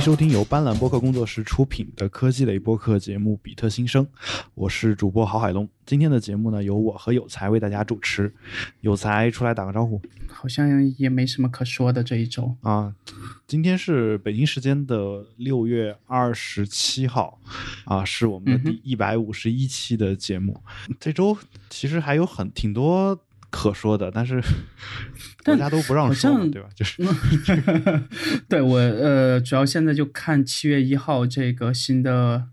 迎收听由斑斓播客工作室出品的科技类播客节目《比特新生》，我是主播郝海龙。今天的节目呢，由我和有才为大家主持。有才出来打个招呼。好像也没什么可说的这一周啊。今天是北京时间的六月二十七号，啊，是我们的第一百五十一期的节目。这周其实还有很挺多。可说的，但是 大家都不让说，对吧？就是，对我呃，主要现在就看七月一号这个新的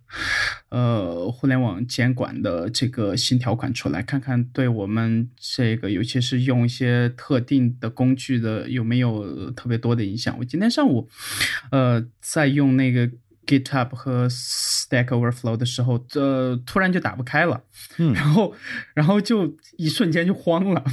呃互联网监管的这个新条款出来，看看对我们这个尤其是用一些特定的工具的有没有特别多的影响。我今天上午呃在用那个。GitHub 和 Stack Overflow 的时候，呃，突然就打不开了，嗯，然后，然后就一瞬间就慌了，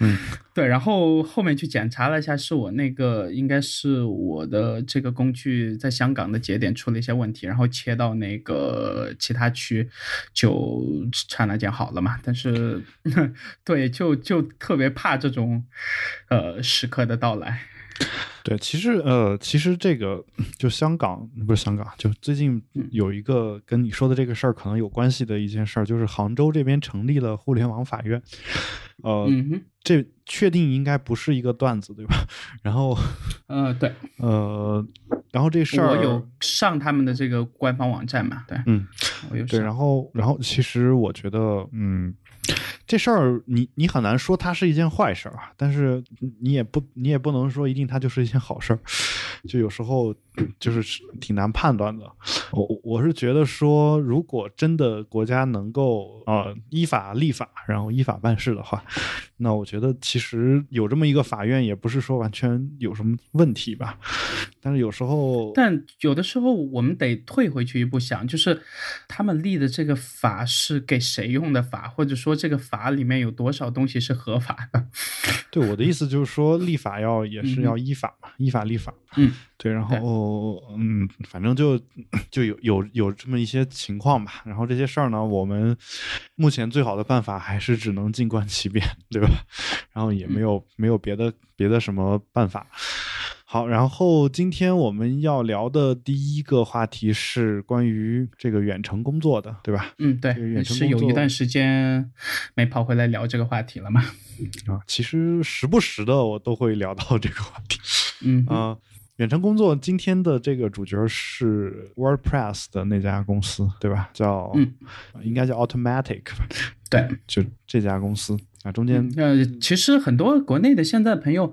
嗯，对，然后后面去检查了一下，是我那个应该是我的这个工具在香港的节点出了一些问题，然后切到那个其他区，就刹那间好了嘛。但是，对，就就特别怕这种呃时刻的到来。对，其实呃，其实这个就香港不是香港，就最近有一个跟你说的这个事儿可能有关系的一件事儿，就是杭州这边成立了互联网法院，呃，这确定应该不是一个段子，对吧？然后，呃，对，呃，然后这事儿我有上他们的这个官方网站嘛？对，嗯，我有对，然后，然后其实我觉得，嗯。这事儿你你很难说它是一件坏事啊，但是你也不你也不能说一定它就是一件好事儿，就有时候就是挺难判断的。我我是觉得说，如果真的国家能够呃依法立法，然后依法办事的话，那我觉得其实有这么一个法院也不是说完全有什么问题吧。但是有时候，但有的时候我们得退回去一步想，就是他们立的这个法是给谁用的法，或者说这个法里面有多少东西是合法的？对我的意思就是说，立法要也是要依法嘛，依法立法。嗯，对，然后嗯，反正就就有有有这么一些情况吧。然后这些事儿呢，我们目前最好的办法还是只能静观其变，对吧？然后也没有没有别的别的什么办法。好，然后今天我们要聊的第一个话题是关于这个远程工作的，对吧？嗯，对，是有一段时间没跑回来聊这个话题了嘛？啊，其实时不时的我都会聊到这个话题。嗯啊，远程工作今天的这个主角是 WordPress 的那家公司，对吧？叫嗯，应该叫 Automatic，吧对，就这家公司。啊，中间呃，其实很多国内的现在朋友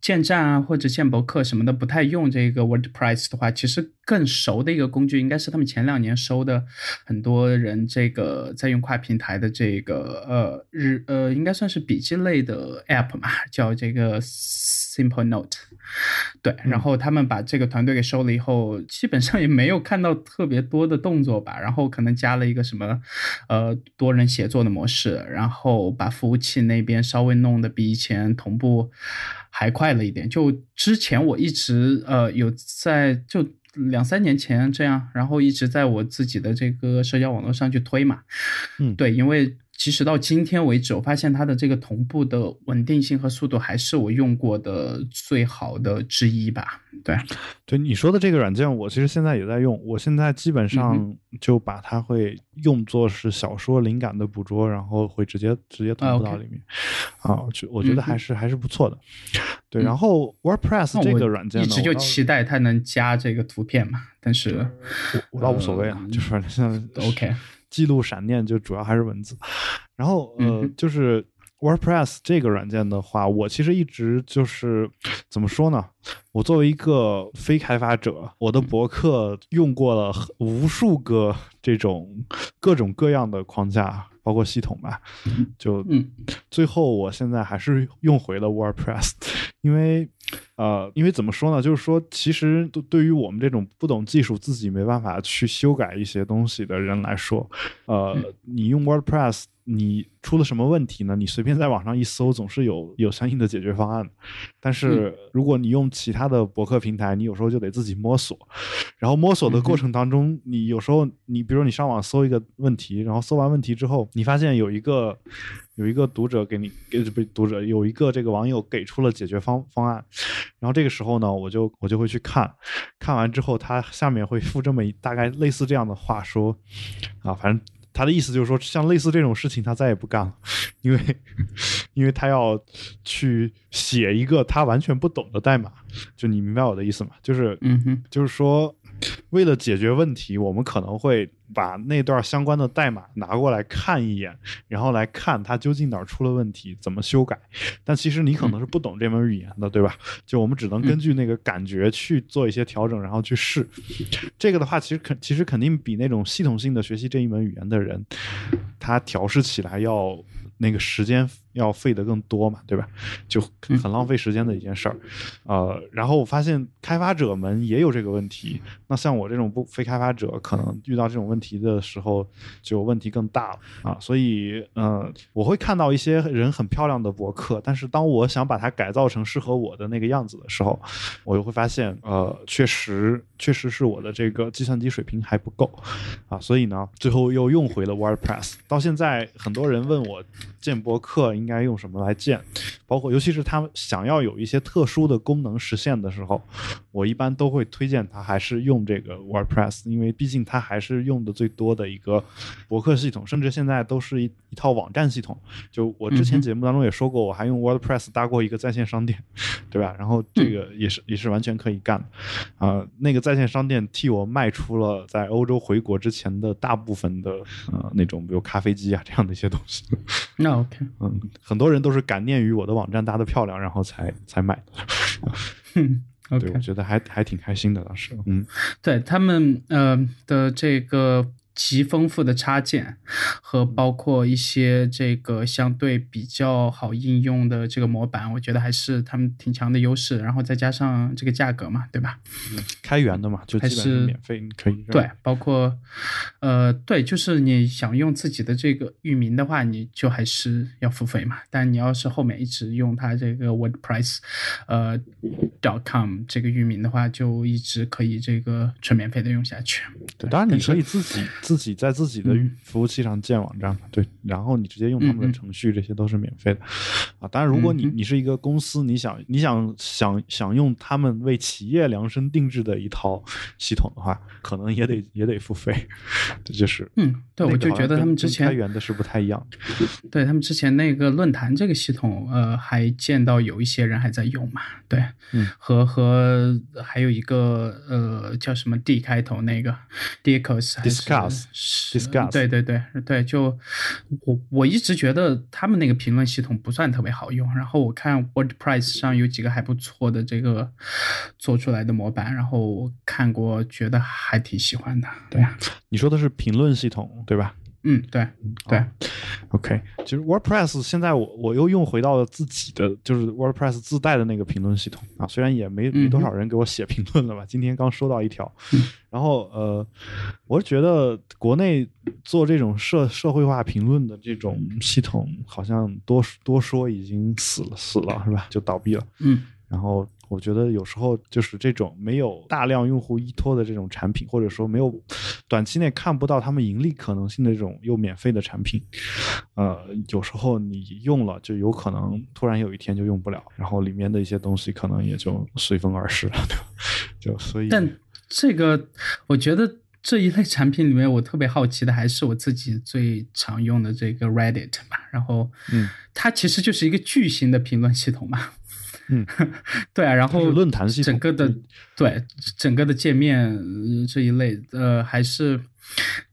建站啊，或者建博客什么的，不太用这个 WordPress 的话，其实更熟的一个工具，应该是他们前两年收的很多人这个在用跨平台的这个呃日呃，应该算是笔记类的 App 嘛，叫这个 Simple Note。对，然后他们把这个团队给收了以后，基本上也没有看到特别多的动作吧，然后可能加了一个什么呃多人协作的模式，然后把服务器。那边稍微弄得比以前同步还快了一点。就之前我一直呃有在就两三年前这样，然后一直在我自己的这个社交网络上去推嘛。嗯，对，因为。其实到今天为止，我发现它的这个同步的稳定性和速度还是我用过的最好的之一吧。对，对你说的这个软件，我其实现在也在用。我现在基本上就把它会用作是小说灵感的捕捉，然后会直接直接同步到里面。啊，就我觉得还是还是不错的。对，然后 WordPress 这个软件一直就期待它能加这个图片嘛，但是我我倒无所谓啊，就是反正 OK。记录闪念就主要还是文字，然后呃，就是 WordPress 这个软件的话，我其实一直就是怎么说呢？我作为一个非开发者，我的博客用过了无数个这种各种各样的框架，包括系统吧，就最后我现在还是用回了 WordPress，因为。呃，因为怎么说呢？就是说，其实对于我们这种不懂技术、自己没办法去修改一些东西的人来说，呃，你用 WordPress 你出了什么问题呢？你随便在网上一搜，总是有有相应的解决方案。但是如果你用其他的博客平台，你有时候就得自己摸索。然后摸索的过程当中，你有时候你比如你上网搜一个问题，然后搜完问题之后，你发现有一个有一个读者给你给不读者有一个这个网友给出了解决方方案。然后这个时候呢，我就我就会去看，看完之后，他下面会附这么一大概类似这样的话说，啊，反正他的意思就是说，像类似这种事情他再也不干了，因为 因为他要去写一个他完全不懂的代码，就你明白我的意思吗？就是嗯哼，就是说。为了解决问题，我们可能会把那段相关的代码拿过来看一眼，然后来看它究竟哪儿出了问题，怎么修改。但其实你可能是不懂这门语言的，对吧？就我们只能根据那个感觉去做一些调整，然后去试。这个的话，其实肯其实肯定比那种系统性的学习这一门语言的人，他调试起来要那个时间要费的更多嘛，对吧？就很浪费时间的一件事儿。呃，然后我发现开发者们也有这个问题。那像我这种不非开发者，可能遇到这种问题的时候，就问题更大了啊。所以，呃，我会看到一些人很漂亮的博客，但是当我想把它改造成适合我的那个样子的时候，我又会发现，呃，确实，确实是我的这个计算机水平还不够啊。所以呢，最后又用回了 WordPress。到现在，很多人问我建博客应该用什么来建，包括尤其是他们想要有一些特殊的功能实现的时候，我一般都会推荐他还是用。这个 WordPress，因为毕竟它还是用的最多的一个博客系统，甚至现在都是一一套网站系统。就我之前节目当中也说过，我还用 WordPress 搭过一个在线商店，对吧？然后这个也是也是完全可以干的啊。那个在线商店替我卖出了在欧洲回国之前的大部分的呃那种比如咖啡机啊这样的一些东西。那 OK，嗯，很多人都是感念于我的网站搭的漂亮，然后才才买的。对，我觉得还还挺开心的，当时，嗯，对他们呃的这个。极丰富的插件和包括一些这个相对比较好应用的这个模板，我觉得还是他们挺强的优势。然后再加上这个价格嘛，对吧？开源的嘛，就还是免费，你可以对。包括呃，对，就是你想用自己的这个域名的话，你就还是要付费嘛。但你要是后面一直用它这个 WordPress 呃 dot com 这个域名的话，就一直可以这个纯免费的用下去。对，当然你可以自己。自己在自己的服务器上建网站嘛，对，然后你直接用他们的程序，这些都是免费的啊。当然，如果你你是一个公司，你想你想想想用他们为企业量身定制的一套系统的话，可能也得也得付费。这就是嗯，对，我就觉得他们之前开源的是不太一样。对他们之前那个论坛这个系统，呃，还见到有一些人还在用嘛。对，嗯，和和还有一个呃叫什么 D 开头那个 d i c o s Discuss。discuss，对对对对，就我我一直觉得他们那个评论系统不算特别好用，然后我看 WordPress 上有几个还不错的这个做出来的模板，然后我看过，觉得还挺喜欢的。对啊，你说的是评论系统对吧？嗯，对对，OK，其实 WordPress 现在我我又用回到了自己的，就是 WordPress 自带的那个评论系统啊，虽然也没没多少人给我写评论了吧，今天刚收到一条，然后呃，我是觉得国内做这种社社会化评论的这种系统，好像多多说已经死了死了是吧？就倒闭了，嗯，然后。我觉得有时候就是这种没有大量用户依托的这种产品，或者说没有短期内看不到他们盈利可能性的这种又免费的产品，呃，有时候你用了就有可能突然有一天就用不了，然后里面的一些东西可能也就随风而逝了，对吧？就所以，但这个我觉得这一类产品里面，我特别好奇的还是我自己最常用的这个 Reddit 吧，然后，嗯，它其实就是一个巨型的评论系统嘛。嗯，对啊，然后论坛系统整个的对整个的界面这一类，呃，还是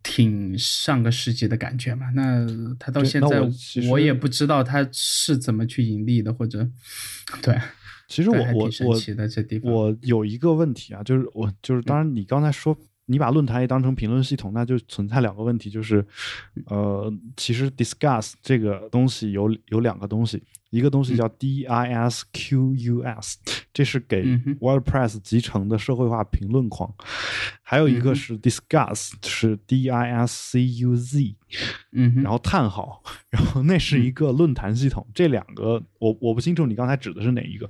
挺上个世纪的感觉嘛。那他到现在我也不知道他是怎么去盈利的，或者对，其实我我我的这地方，我有一个问题啊，就是我就是当然你刚才说你把论坛也当成评论系统，那就存在两个问题，就是，呃，其实 discuss 这个东西有有两个东西，一个东西叫 disqus，这是给 WordPress 集成的社会化评论框，还有一个是 discuss，是 discuz，嗯，然后叹号，然后那是一个论坛系统，这两个我我不清楚你刚才指的是哪一个，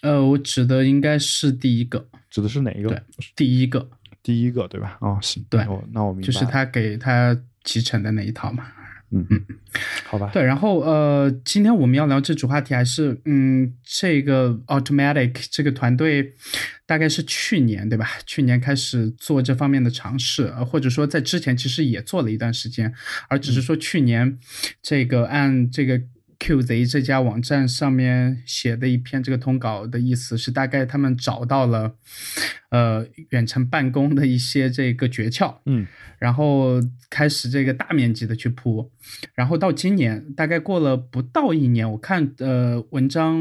呃，我指的应该是第一个，指的是哪一个？对？第一个第一个对吧？哦，行，对那我那我明白，就是他给他集成的那一套嘛。嗯嗯，好吧，对，然后呃，今天我们要聊这主话题还是嗯，这个 Automatic 这个团队大概是去年对吧？去年开始做这方面的尝试，呃，或者说在之前其实也做了一段时间，而只是说去年这个按这个。QZ 这家网站上面写的一篇这个通稿的意思是，大概他们找到了，呃，远程办公的一些这个诀窍，嗯然后开始这个大面积的去铺，然后到今年大概过了不到一年，我看呃文章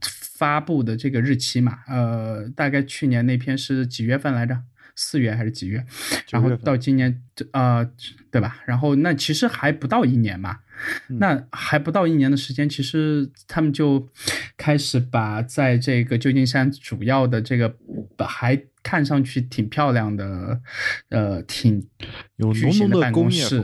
发布的这个日期嘛，呃，大概去年那篇是几月份来着？四月还是几月？然后到今年，呃，对吧？然后那其实还不到一年嘛，嗯那还不到一年的时间，其实他们就开始把在这个旧金山主要的这个还看上去挺漂亮的，呃，挺有巨型浓浓的办公室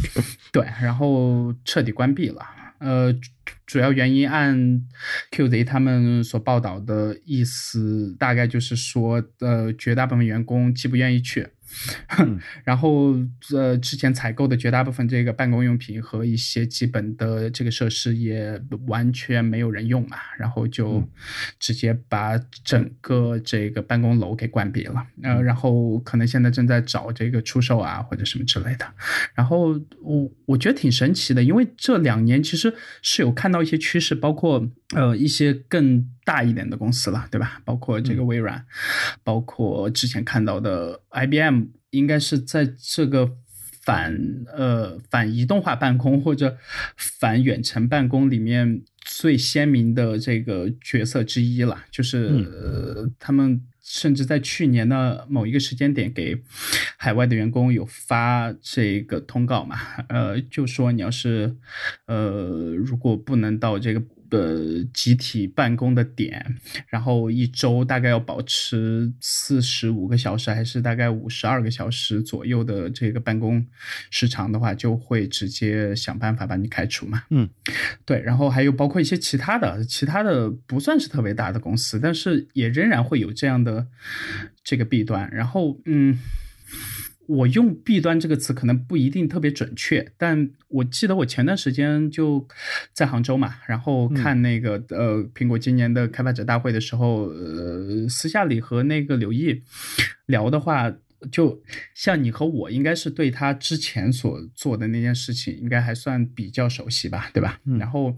对，然后彻底关闭了。呃，主主要原因按 QZ 他们所报道的意思，大概就是说，呃，绝大部分员工既不愿意去，嗯 然后呃，之前采购的绝大部分这个办公用品和一些基本的这个设施也完全没有人用嘛，然后就嗯直接把整个这个办公楼给关闭了。嗯呃，然后可能现在正在找这个出售啊或者什么之类的。然后我我觉得挺神奇的，因为这两年其实是有看到一些趋势，包括呃一些更大一点的公司了，对吧？包括这个微软，包括之前看到的 IBM，应该是在这个。反呃反移动化办公或者反远程办公里面最鲜明的这个角色之一了，就是、嗯呃他们甚至在去年的某一个时间点给海外的员工有发这个通告嘛，呃，就说你要是呃如果不能到这个呃集体办公的点，然后一周大概要保持四十五个小时，还是大概五十二个小时左右的这个办公时长的话，就会直接想办法把你开除嘛。嗯，对，然后还有包括一些其他的，其他的不算是特别大的公司，但是也仍然会有这样的这个弊端。然后，嗯。我用“弊端”这个词可能不一定特别准确，但我记得我前段时间就在杭州嘛，然后看那个、呃苹果今年的开发者大会的时候，呃私下里和那个刘毅聊的话，就像你和我应该是对他之前所做的那件事情应该还算比较熟悉吧，对吧？嗯然后，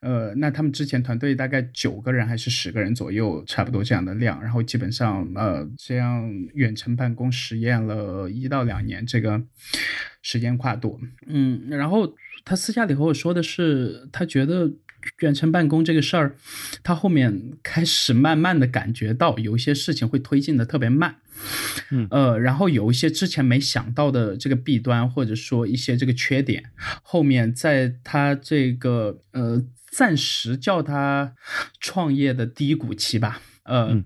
呃，那他们之前团队大概九个人还是十个人左右，差不多这样的量，然后基本上呃这样远程办公实验了一到两年这个时间跨度，嗯，然后他私下里和我说的是，他觉得。远程办公这个事儿，他后面开始慢慢的感觉到有一些事情会推进的特别慢，嗯。呃，然后有一些之前没想到的这个弊端，或者说一些这个缺点，后面在他这个呃暂时叫他创业的低谷期吧，呃，嗯。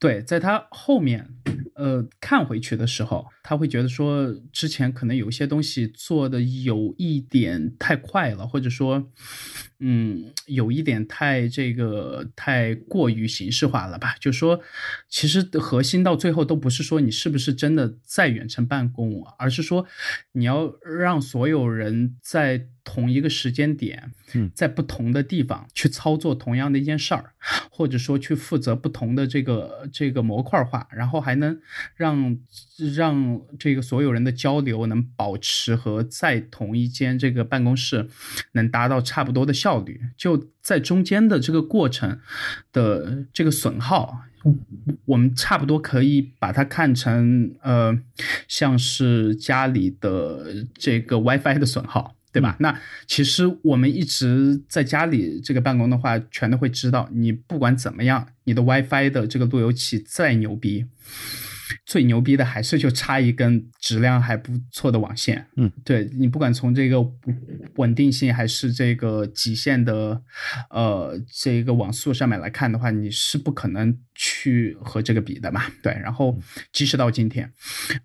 对，在他后面呃看回去的时候，他会觉得说之前可能有一些东西做的有一点太快了，或者说嗯有一点太这个太过于形式化了吧？就说其实核心到最后都不是说你是不是真的在远程办公，而是说你要让所有人在同一个时间点，嗯在不同的地方去操作同样的一件事儿，或者说去负责不同的这个这个模块化，然后还能让让这个所有人的交流能保持和在同一间这个办公室能达到差不多的效率，就在中间的这个过程的这个损耗。我们差不多可以把它看成，呃，像是家里的这个 WiFi 的损耗，对吧？那其实我们一直在家里这个办公的话，全都会知道，你不管怎么样，你的 WiFi 的这个路由器再牛逼，最牛逼的还是就插一根质量还不错的网线。嗯，对你不管从这个稳定性还是这个极限的呃这个网速上面来看的话，你是不可能去和这个比的嘛。对，然后即使到今天，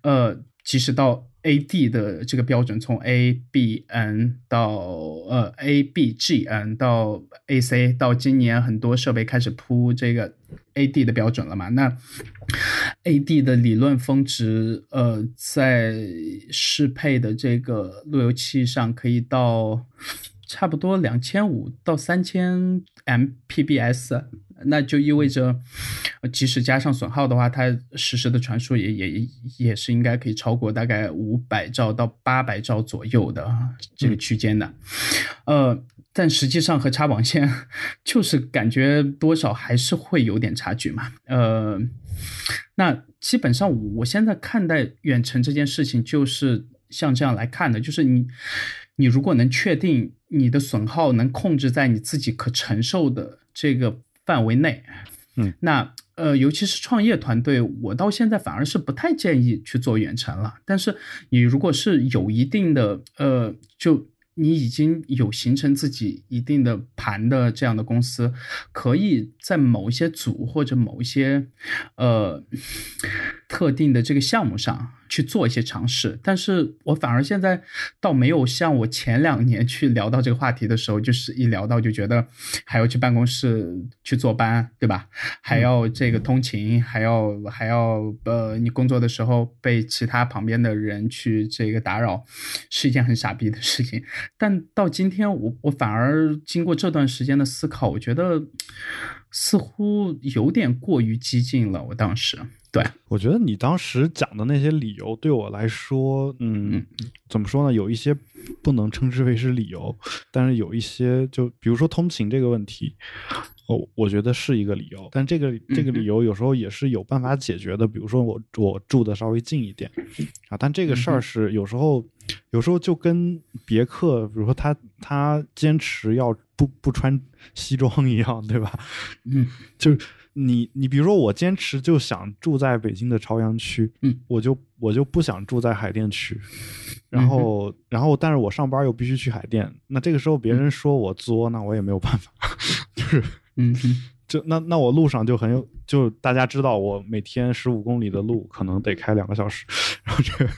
呃，即使到。A D 的这个标准从 A B N 到呃 A B G N 到 A C 到今年很多设备开始铺这个 A D 的标准了嘛？那 A D 的理论峰值呃在适配的这个路由器上可以到差不多两千五到三千 M P B S。那就意味着，即使加上损耗的话，它实时的传输也也也是应该可以超过大概五百兆到八百兆左右的这个区间的，呃，但实际上和插网线就是感觉多少还是会有点差距嘛，呃，那基本上我现在看待远程这件事情就是像这样来看的，就是你你如果能确定你的损耗能控制在你自己可承受的这个。范围内，嗯，那呃，尤其是创业团队，我到现在反而是不太建议去做远程了。但是你如果是有一定的呃，就你已经有形成自己一定的盘的这样的公司，可以在某一些组或者某一些呃特定的这个项目上。去做一些尝试，但是我反而现在倒没有像我前两年去聊到这个话题的时候，就是一聊到就觉得还要去办公室去坐班，对吧？还要这个通勤，还要还要呃，你工作的时候被其他旁边的人去这个打扰，是一件很傻逼的事情。但到今天，我我反而经过这段时间的思考，我觉得似乎有点过于激进了。我当时。对，我觉得你当时讲的那些理由对我来说，嗯，怎么说呢？有一些不能称之为是理由，但是有一些，就比如说通勤这个问题，哦，我觉得是一个理由。但这个这个理由有时候也是有办法解决的。比如说我我住的稍微近一点啊，但这个事儿是有时候有时候就跟别克，比如说他他坚持要不不穿西装一样，对吧？嗯，就。你你比如说我坚持就想住在北京的朝阳区，嗯，我就我就不想住在海淀区，然后然后但是我上班又必须去海淀，那这个时候别人说我作，那我也没有办法，就是嗯，就那那我路上就很有，就大家知道我每天十五公里的路可能得开两个小时，然后这个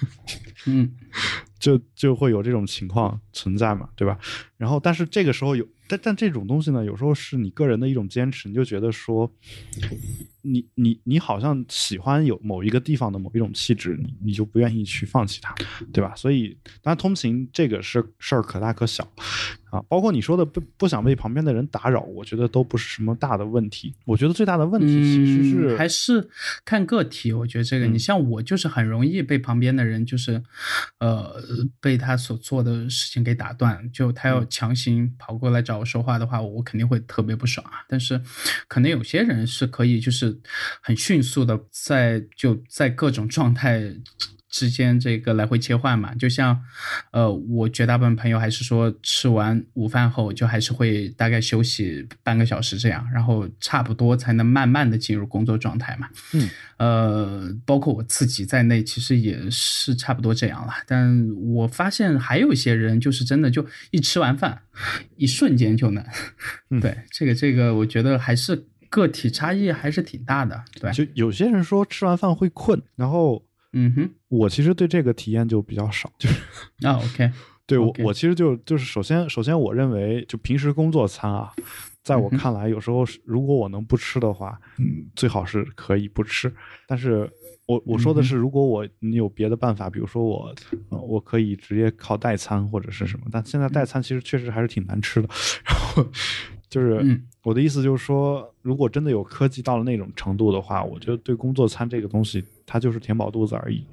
嗯，就就会有这种情况存在嘛，对吧？然后但是这个时候有。但但这种东西呢，有时候是你个人的一种坚持，你就觉得说，你你你好像喜欢有某一个地方的某一种气质，你你就不愿意去放弃它，对吧？所以当然通勤这个是事儿可大可小。啊，包括你说的不不想被旁边的人打扰，我觉得都不是什么大的问题。我觉得最大的问题其实是还是看个体。我觉得这个，你像我就是很容易被旁边的人就是，呃，被他所做的事情给打断。就他要强行跑过来找我说话的话，我肯定会特别不爽啊。但是，可能有些人是可以就是很迅速的在就在各种状态。之间这个来回切换嘛，就像，呃，我绝大部分朋友还是说吃完午饭后就还是会大概休息半个小时这样，然后差不多才能慢慢的进入工作状态嘛。嗯，呃，包括我自己在内，其实也是差不多这样了。但我发现还有一些人就是真的就一吃完饭，一瞬间就能。对，这个这个，我觉得还是个体差异还是挺大的。对，就有些人说吃完饭会困，然后。嗯哼，我其实对这个体验就比较少，就是 啊，OK，对我我其实就就是首先首先我认为就平时工作餐啊，在我看来有时候如果我能不吃的话，嗯，最好是可以不吃。但是我我说的是，如果我你有别的办法，比如说我我可以直接靠代餐或者是什么，但现在代餐其实确实还是挺难吃的。然后就是我的意思就是说，如果真的有科技到了那种程度的话，我觉得对工作餐这个东西。它就是填饱肚子而已，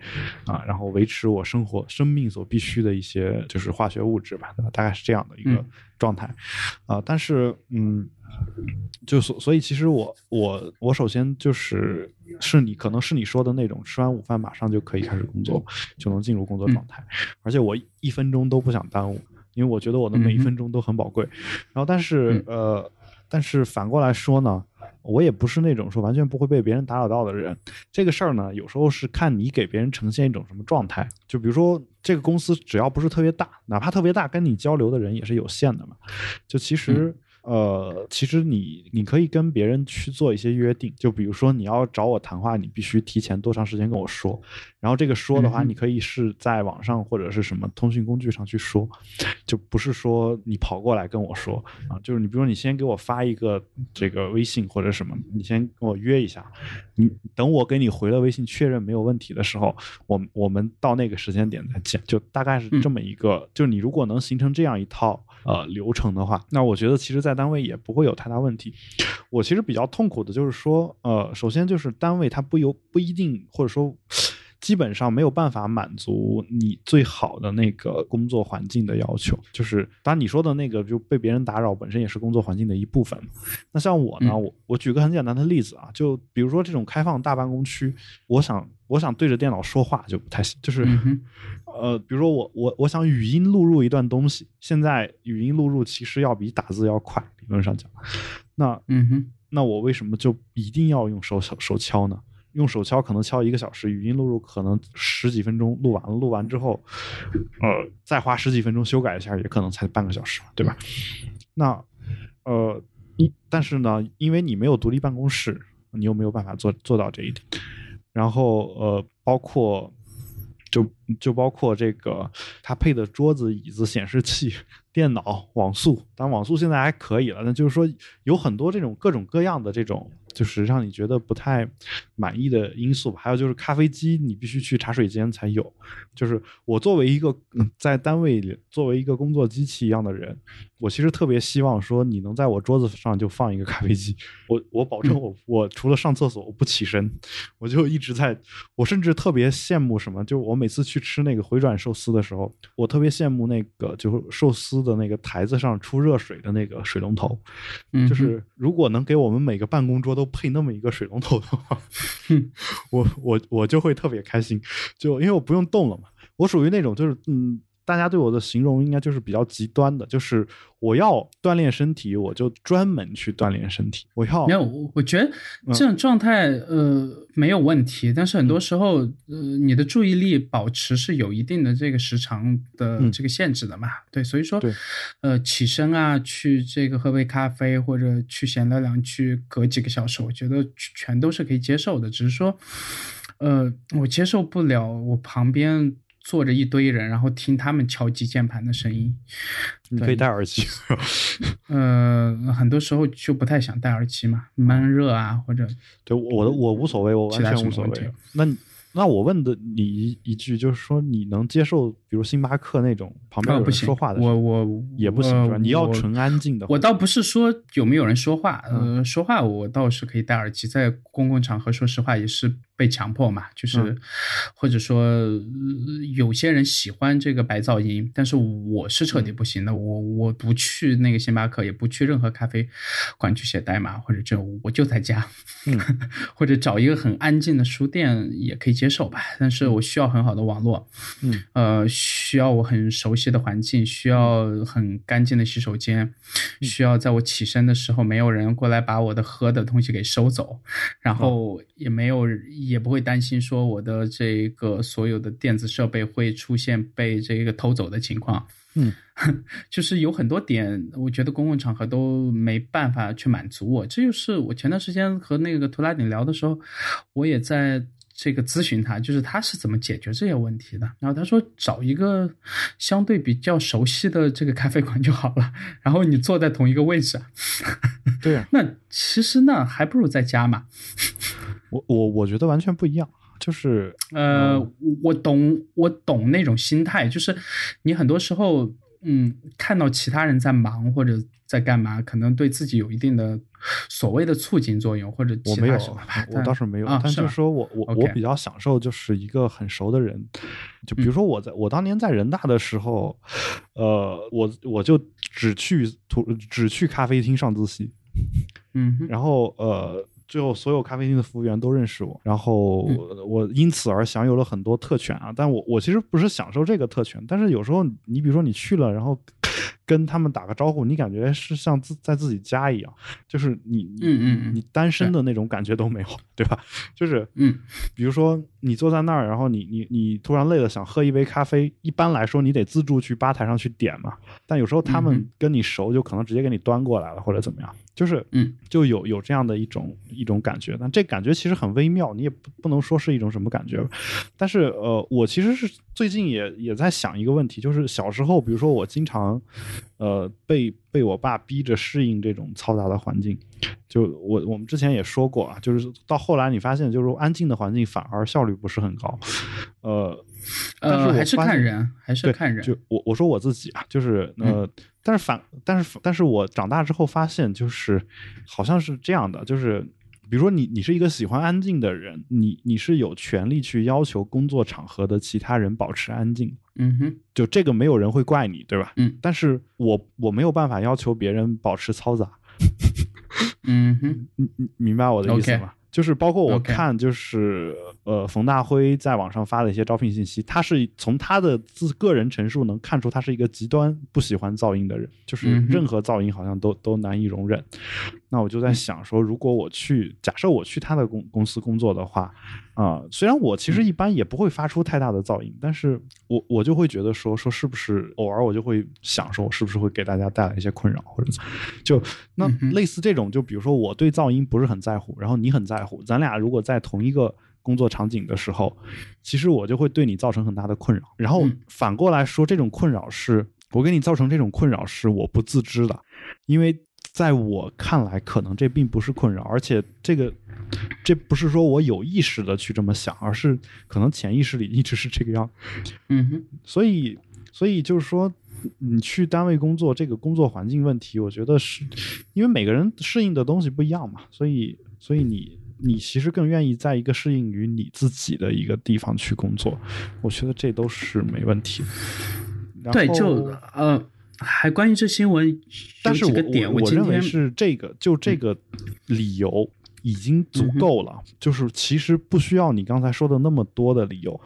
啊，然后维持我生活生命所必须的一些就是化学物质吧，大概是这样的一个状态，啊，但是嗯，就所所以其实我我我首先就是是你可能是你说的那种吃完午饭马上就可以开始工作，就能进入工作状态，而且我一分钟都不想耽误，因为我觉得我的每一分钟都很宝贵，然后但是呃。但是反过来说呢，我也不是那种说完全不会被别人打扰到的人。这个事儿呢，有时候是看你给别人呈现一种什么状态。就比如说，这个公司只要不是特别大，哪怕特别大，跟你交流的人也是有限的嘛。就其实。呃，其实你你可以跟别人去做一些约定，就比如说你要找我谈话，你必须提前多长时间跟我说，然后这个说的话，你可以是在网上或者是什么通讯工具上去说，就不是说你跑过来跟我说。啊，就是你比如说你先给我发一个这个微信或者什么，你先跟我约一下，你等我给你回了微信确认没有问题的时候，我我们到那个时间点再见，就大概是这么一个，就是你如果能形成这样一套。呃，流程的话，那我觉得其实，在单位也不会有太大问题。我其实比较痛苦的就是说，呃，首先就是单位它不由不一定，或者说基本上没有办法满足你最好的那个工作环境的要求。就是当然你说的那个就被别人打扰，本身也是工作环境的一部分。那像我呢，我我举个很简单的例子啊，就比如说这种开放大办公区，我想我想对着电脑说话就不太行，就是。呃，比如说我我我想语音录入一段东西，现在语音录入其实要比打字要快，理论上讲。那嗯哼，那我为什么就一定要用手手手敲呢？用手敲可能敲一个小时，语音录入可能十几分钟录完了，录完之后，呃，再花十几分钟修改一下，也可能才半个小时，对吧？那呃，但是呢，因为你没有独立办公室，你又没有办法做做到这一点。然后呃，包括。就就包括这个，它配的桌子、椅子、显示器、电脑、网速，当然网速现在还可以了。那就是说，有很多这种各种各样的这种。就是让你觉得不太满意的因素吧。还有就是咖啡机，你必须去茶水间才有。就是我作为一个在单位里作为一个工作机器一样的人，我其实特别希望说你能在我桌子上就放一个咖啡机。我我保证我我除了上厕所我不起身，我就一直在。我甚至特别羡慕什么，就我每次去吃那个回转寿司的时候，我特别羡慕那个就是寿司的那个台子上出热水的那个水龙头。就是如果能给我们每个办公桌都都配那么一个水龙头的话，我我我就会特别开心，就因为我不用动了嘛。我属于那种就是嗯。大家对我的形容应该就是比较极端的，就是我要锻炼身体，我就专门去锻炼身体。我要没有，我我觉得这种状态呃没有问题，但是很多时候呃你的注意力保持是有一定的这个时长的这个限制的嘛。对，所以说呃起身啊，去这个喝杯咖啡或者去闲聊两句，隔几个小时，我觉得全都是可以接受的。只是说呃我接受不了我旁边。坐着一堆人，然后听他们敲击键盘的声音。你可以戴耳机。呃，很多时候就不太想戴耳机嘛，闷热啊，或者对我的我无所谓，我完全无所谓。那。那我问的你一句，就是说你能接受，比如星巴克那种旁边有人说话的，我我也不行，是吧？你要纯安静的。我倒不是说有没有人说话，呃，说话我倒是可以戴耳机，在公共场合，说实话也是被强迫嘛，就是或者说有些人喜欢这个白噪音，但是我是彻底不行的，我我不去那个星巴克，也不去任何咖啡馆去写代码，或者这我就在家，或者找一个很安静的书店也可以。接受吧，但是我需要很好的网络，嗯，呃，需要我很熟悉的环境，需要很干净的洗手间，需要在我起身的时候没有人过来把我的喝的东西给收走，然后也没有也不会担心说我的这个所有的电子设备会出现被这个偷走的情况。嗯，就是有很多点，我觉得公共场合都没办法去满足我。这就是我前段时间和那个图拉顶聊的时候，我也在。这个咨询他，就是他是怎么解决这些问题的。然后他说，找一个相对比较熟悉的这个咖啡馆就好了。然后你坐在同一个位置，对啊。那其实呢还不如在家嘛。我我我觉得完全不一样。就是呃，我懂我懂那种心态，就是你很多时候。嗯，看到其他人在忙或者在干嘛，可能对自己有一定的所谓的促进作用，或者我没有，我倒是没有。但就是说我我我比较享受，就是一个很熟的人，就比如说我在我当年在人大的时候，呃，我我就只去图只去咖啡厅上自习，嗯，然后呃。最后，所有咖啡厅的服务员都认识我，然后我因此而享有了很多特权啊！但我我其实不是享受这个特权，但是有时候你比如说你去了，然后跟跟他们打个招呼，你感觉是像自在自己家一样，就是你你嗯嗯嗯你单身的那种感觉都没有，对吧？就是嗯比如说你坐在那儿，然后你你你突然累了想喝一杯咖啡，一般来说你得自助去吧台上去点嘛，但有时候他们跟你熟，就可能直接给你端过来了或者怎么样，就是嗯。就有有这样的一种一种感觉，但这感觉其实很微妙，你也不不能说是一种什么感觉。但是呃，我其实是最近也也在想一个问题，就是小时候，比如说我经常呃被被我爸逼着适应这种嘈杂的环境，就我我们之前也说过啊，就是到后来你发现，就是安静的环境反而效率不是很高，呃。但是呃，还是看人，还是，看人。就我我说我自己啊，就是嗯呃，但是反，但是但是我长大之后发现，就是好像是这样的，就是比如说你你是一个喜欢安静的人，你你是有权利去要求工作场合的其他人保持安静，嗯哼，就这个没有人会怪你，对吧？嗯但是我我没有办法要求别人保持嘈杂，嗯哼，你你明白我的意思吗？就是包括我看，就是呃，冯大辉在网上发的一些招聘信息，他是从他的自个人陈述能看出他是一个极端不喜欢噪音的人，就是任何噪音好像都都难以容忍。那我就在想说，如果我去，假设我去他的公公司工作的话，啊、虽然我其实一般也不会发出太大的噪音，但是我我就会觉得说说是不是偶尔我就会想说，是不是会给大家带来一些困扰或者怎么就那类似这种，就比如说我对噪音不是很在乎，然后你很在乎，咱俩如果在同一个工作场景的时候，其实我就会对你造成很大的困扰。然后嗯。反过来说，这种困扰是我给你造成这种困扰是我不自知的，因为在我看来，可能这并不是困扰，而且这个这不是说我有意识的去这么想，而是可能潜意识里一直是这个样。嗯哼，所以，所以就是说，你去单位工作，这个工作环境问题，我觉得是因为每个人适应的东西不一样嘛，所以，所以你你其实更愿意在一个适应于你自己的一个地方去工作，我觉得这都是没问题对，就呃，还关于这新闻但是我我认为是这个，就这个理由已经足够了，就是其实不需要你刚才说的那么多的理由，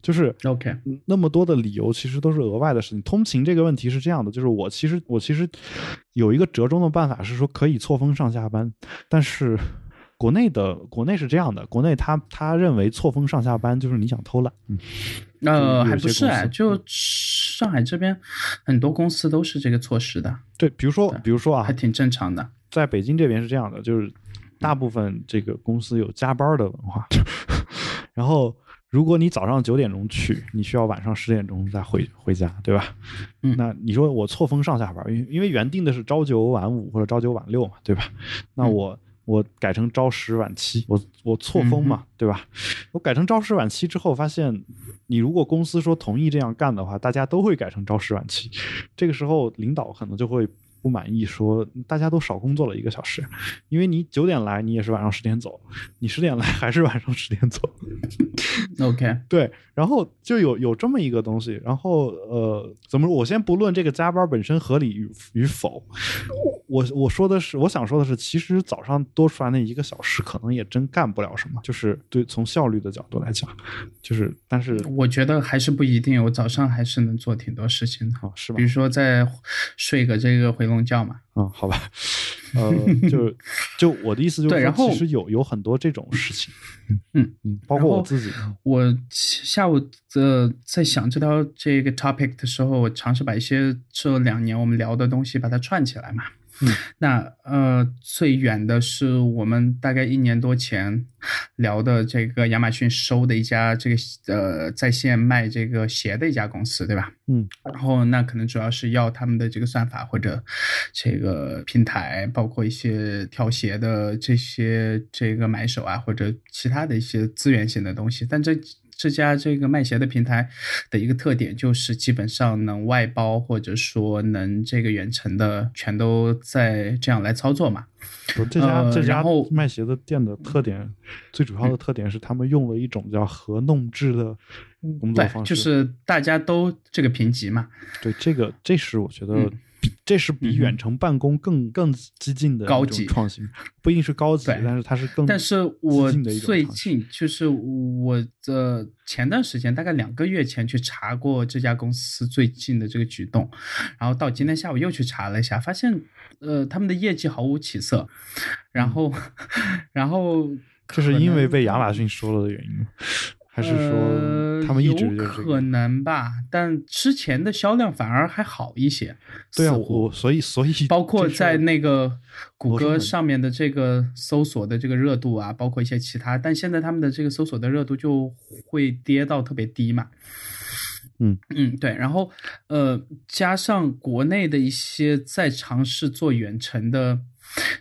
就是。OK，嗯那么多的理由其实都是额外的事情。通勤这个问题是这样的，就是我其实我其实有一个折中的办法是说可以错峰上下班，但是国内的国内是这样的，国内他他认为错峰上下班就是你想偷懒，嗯，呃，还不是就上海这边很多公司都是这个措施的，对，比如说比如说啊还，挺正常的。在北京这边是这样的，就是大部分这个公司有加班的文化，然后如果你早上九点钟去，你需要晚上十点钟再回回家，对吧？嗯那你说我错峰上下班，因为因为原定的是朝九晚五或者朝九晚六嘛，对吧？那嗯我。我改成朝十晚七，我我错峰嘛，对吧？我改成朝十晚七之后，发现你如果公司说同意这样干的话，大家都会改成朝十晚七。这个时候，领导可能就会不满意，说大家都少工作了一个小时，因为你九点来，你也是晚上十点走；你十点来，还是晚上十点走。OK，对，然后就有有这么一个东西，然后呃，怎么说我先不论这个加班本身合理与与否，我我说的是，我想说的是，其实早上多出来那一个小时，可能也真干不了什么，就是对从效率的角度来讲，就是但是我觉得还是不一定，我早上还是能做挺多事情的，哦是吧比如？说再睡个这个回笼觉嘛。嗯，好吧，呃，就 就我的意思就是，对然后其实有有很多这种事情，嗯嗯，包括我自己，我下午呃在想这条这个 topic 的时候，我尝试把一些这两年我们聊的东西把它串起来嘛。嗯，那呃最远的是我们大概一年多前聊的这个亚马逊收的一家这个呃在线卖这个鞋的一家公司，对吧？嗯，然后那可能主要是要他们的这个算法或者这个平台，包括一些挑鞋的这些这个买手啊，或者其他的一些资源性的东西。但这这家这个卖鞋的平台的一个特点就是基本上能外包或者说能这个远程的全都在这样来操作嘛。不这家、呃这家卖鞋的店的特点，最主要的特点是他们用了一种叫合弄制的工作方，式。就是大家都这个评级嘛。对这个，这是我觉得这是比远程办公更更激进的高级创新，不一定是高级，但是它是更。但是我最近就是我的前段时间，大概两个月前去查过这家公司最近的这个举动，然后到今天下午又去查了一下，发现呃他们的业绩毫无起色，然后 然后就是因为被亚马逊收了的原因。还是说他们一直有可能吧，但之前的销量反而还好一些。对啊，我所以所以包括在那个谷歌上面的这个搜索的这个热度啊，包括一些其他，但现在他们的这个搜索的热度就会跌到特别低嘛。嗯嗯，对，然后呃，加上国内的一些在尝试做远程的。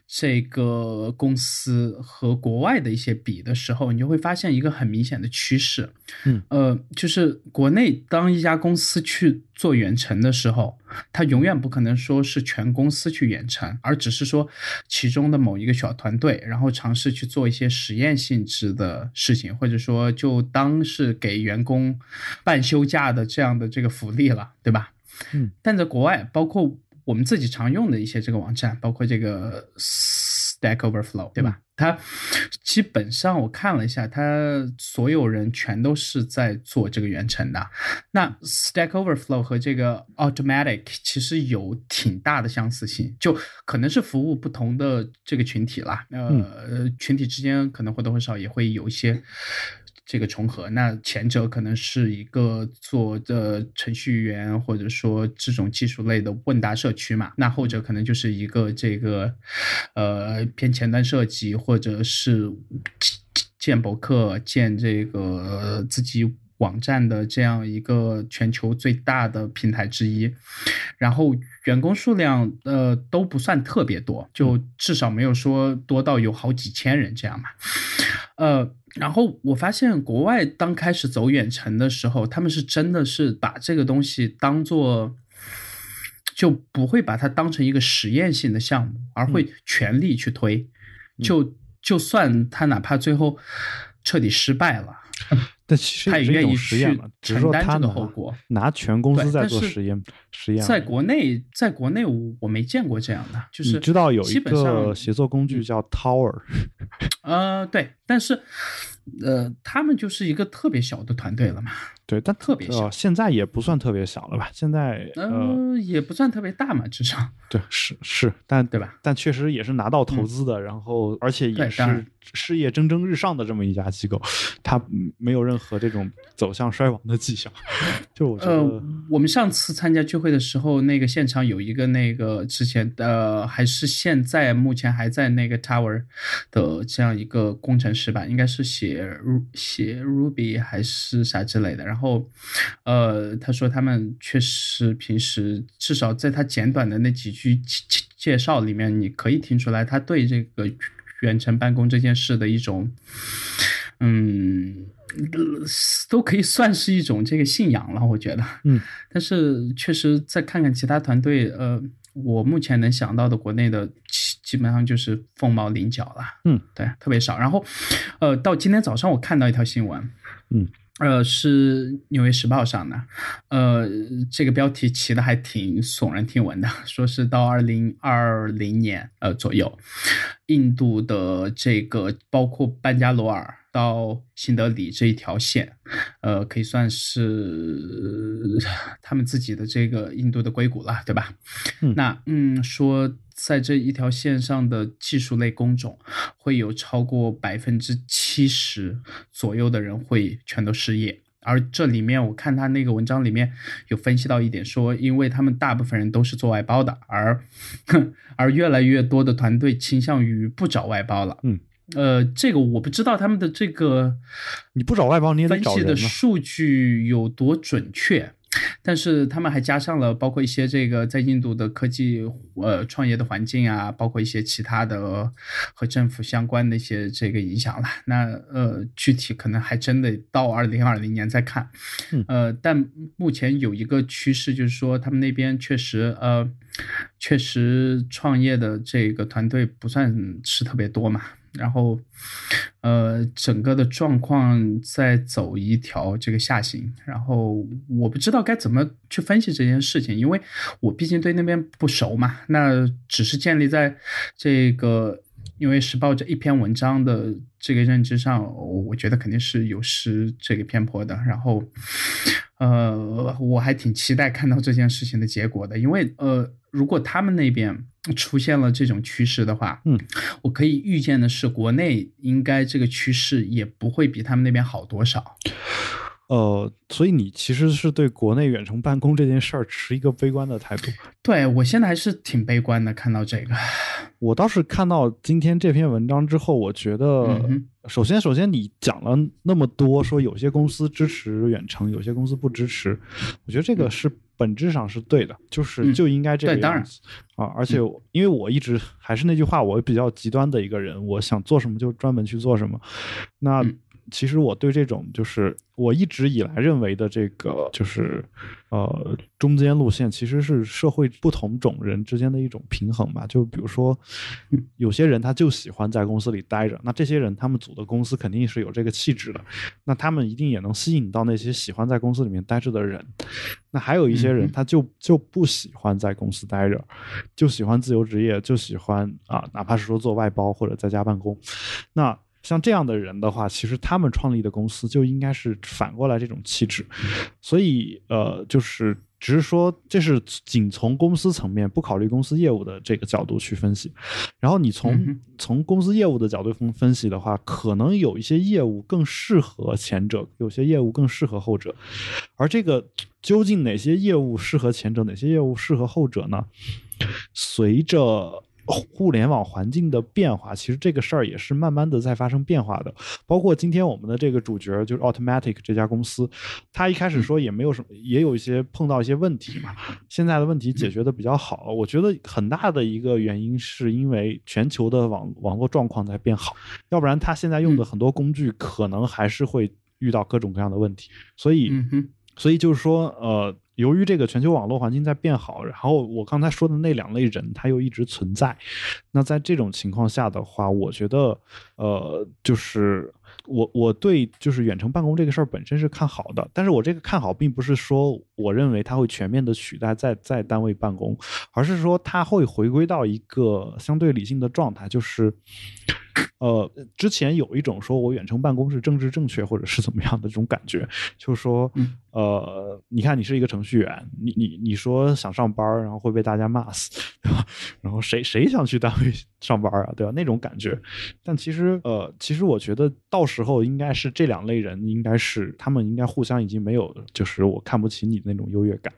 这个公司和国外的一些比的时候，你就会发现一个很明显的趋势，嗯，呃，就是国内当一家公司去做远程的时候，它永远不可能说是全公司去远程，而只是说其中的某一个小团队，然后尝试去做一些实验性质的事情，或者说就当是给员工半休假的这样的这个福利了，对吧？嗯，但在国外，包括。我们自己常用的一些这个网站，包括这个 Stack Overflow，对吧？它基本上我看了一下，它所有人全都是在做这个远程的。那 Stack Overflow 和这个 Automatic 其实有挺大的相似性，就可能是服务不同的这个群体啦。呃，群体之间可能或多或少也会有一些。这个重合，那前者可能是一个做的程序员，或者说这种技术类的问答社区嘛，那后者可能就是一个这个，呃，偏前端设计，或者是建博客、建这个自己网站的这样一个全球最大的平台之一，然后员工数量呃都不算特别多，就至少没有说多到有好几千人这样嘛，呃。然后我发现，国外刚开始走远程的时候，他们是真的是把这个东西当做，就不会把它当成一个实验性的项目，而会全力去推。就就算他哪怕最后彻底失败了。但其实他也愿意去承担这个后果，拿全公司在做实验，实验。在国内，在国内我没见过这样的，就是你知道有一个协作工具叫 Tower，呃，对，但是。呃，他们就是一个特别小的团队了嘛。对，但 特别小，现在也不算特别小了吧？现在呃，也不算特别大嘛，至少。对，是是，但对吧？但确实也是拿到投资的，然后而且也是事业蒸蒸日上的这么一家机构，它没有任何这种走向衰亡的迹象。就我觉得，我们上次参加聚会的时候，那个现场有一个那个之前的还是现在目前还在那个 Tower 的这样一个工程师吧，应该是写。写写 Ruby 还是啥之类的，然后，呃，他说他们确实平时至少在他简短的那几句介绍里面，你可以听出来他对这个远程办公这件事的一种，嗯，都可以算是一种这个信仰了，我觉得，嗯，但是确实再看看其他团队，呃。我目前能想到的国内的基基本上就是凤毛麟角了，嗯，对，特别少。然后，呃，到今天早上我看到一条新闻，嗯，呃，是纽约时报上的，呃，这个标题起的还挺耸人听闻的，说是到二零二零年呃左右，印度的这个包括班加罗尔。到新德里这一条线，呃，可以算是他们自己的这个印度的硅谷了，对吧？嗯，那嗯，说在这一条线上的技术类工种，会有超过百分之七十左右的人会全都失业。而这里面，我看他那个文章里面有分析到一点，说因为他们大部分人都是做外包的，而而越来越多的团队倾向于不找外包了。嗯。呃，这个我不知道他们的这个，你不找外包你也得找分析的数据有多准确，但是他们还加上了包括一些这个在印度的科技呃创业的环境啊，包括一些其他的和政府相关的一些这个影响了。那呃，具体可能还真的到二零二零年再看。呃，但目前有一个趋势就是说，他们那边确实呃，确实创业的这个团队不算是特别多嘛。然后呃整个的状况在走一条这个下行，然后我不知道该怎么去分析这件事情，因为我毕竟对那边不熟嘛，那只是建立在这个。因为时报这一篇文章的这个认知上，我觉得肯定是有失这个偏颇的。然后，呃，我还挺期待看到这件事情的结果的。因为，呃，如果他们那边出现了这种趋势的话，嗯，我可以预见的是，国内应该这个趋势也不会比他们那边好多少。呃，所以你其实是对国内远程办公这件事儿持一个悲观的态度。对我现在还是挺悲观的，看到这个。我倒是看到今天这篇文章之后，我觉得，首先，首先你讲了那么多，说有些公司支持远程，有些公司不支持，我觉得这个是本质上是对的，就是就应该这个样子啊。而且，因为我一直还是那句话，我比较极端的一个人，我想做什么就专门去做什么。那。其实我对这种就是我一直以来认为的这个就是呃中间路线，其实是社会不同种人之间的一种平衡吧。就比如说，有些人他就喜欢在公司里待着，那这些人他们组的公司肯定是有这个气质的，那他们一定也能吸引到那些喜欢在公司里面待着的人。那还有一些人他就就不喜欢在公司待着，就喜欢自由职业，就喜欢啊，哪怕是说做外包或者在家办公，那。像这样的人的话，其实他们创立的公司就应该是反过来这种气质，所以呃，就是只是说这是仅从公司层面不考虑公司业务的这个角度去分析，然后你从从公司业务的角度分分析的话，可能有一些业务更适合前者，有些业务更适合后者，而这个究竟哪些业务适合前者，哪些业务适合后者呢？随着互联网环境的变化，其实这个事儿也是慢慢的在发生变化的。包括今天我们的这个主角就是 Automatic 这家公司，他一开始说也没有什么，也有一些碰到一些问题嘛。现在的问题解决的比较好，我觉得很大的一个原因是因为全球的网网络状况在变好，要不然他现在用的很多工具可能还是会遇到各种各样的问题。所以，所以就是说，呃。由于这个全球网络环境在变好，然后我刚才说的那两类人他又一直存在，那在这种情况下的话，我觉得，呃，就是我我对就是远程办公这个事儿本身是看好的，但是我这个看好并不是说我认为它会全面的取代在在单位办公，而是说它会回归到一个相对理性的状态，就是。呃，之前有一种说我远程办公是政治正确或者是怎么样的这种感觉，就是说，呃，你看你是一个程序员，你你你说想上班，然后会被大家骂死，对吧？然后谁谁想去单位上班啊，对吧？那种感觉。但其实，呃，其实我觉得到时候应该是这两类人，应该是他们应该互相已经没有，就是我看不起你那种优越感。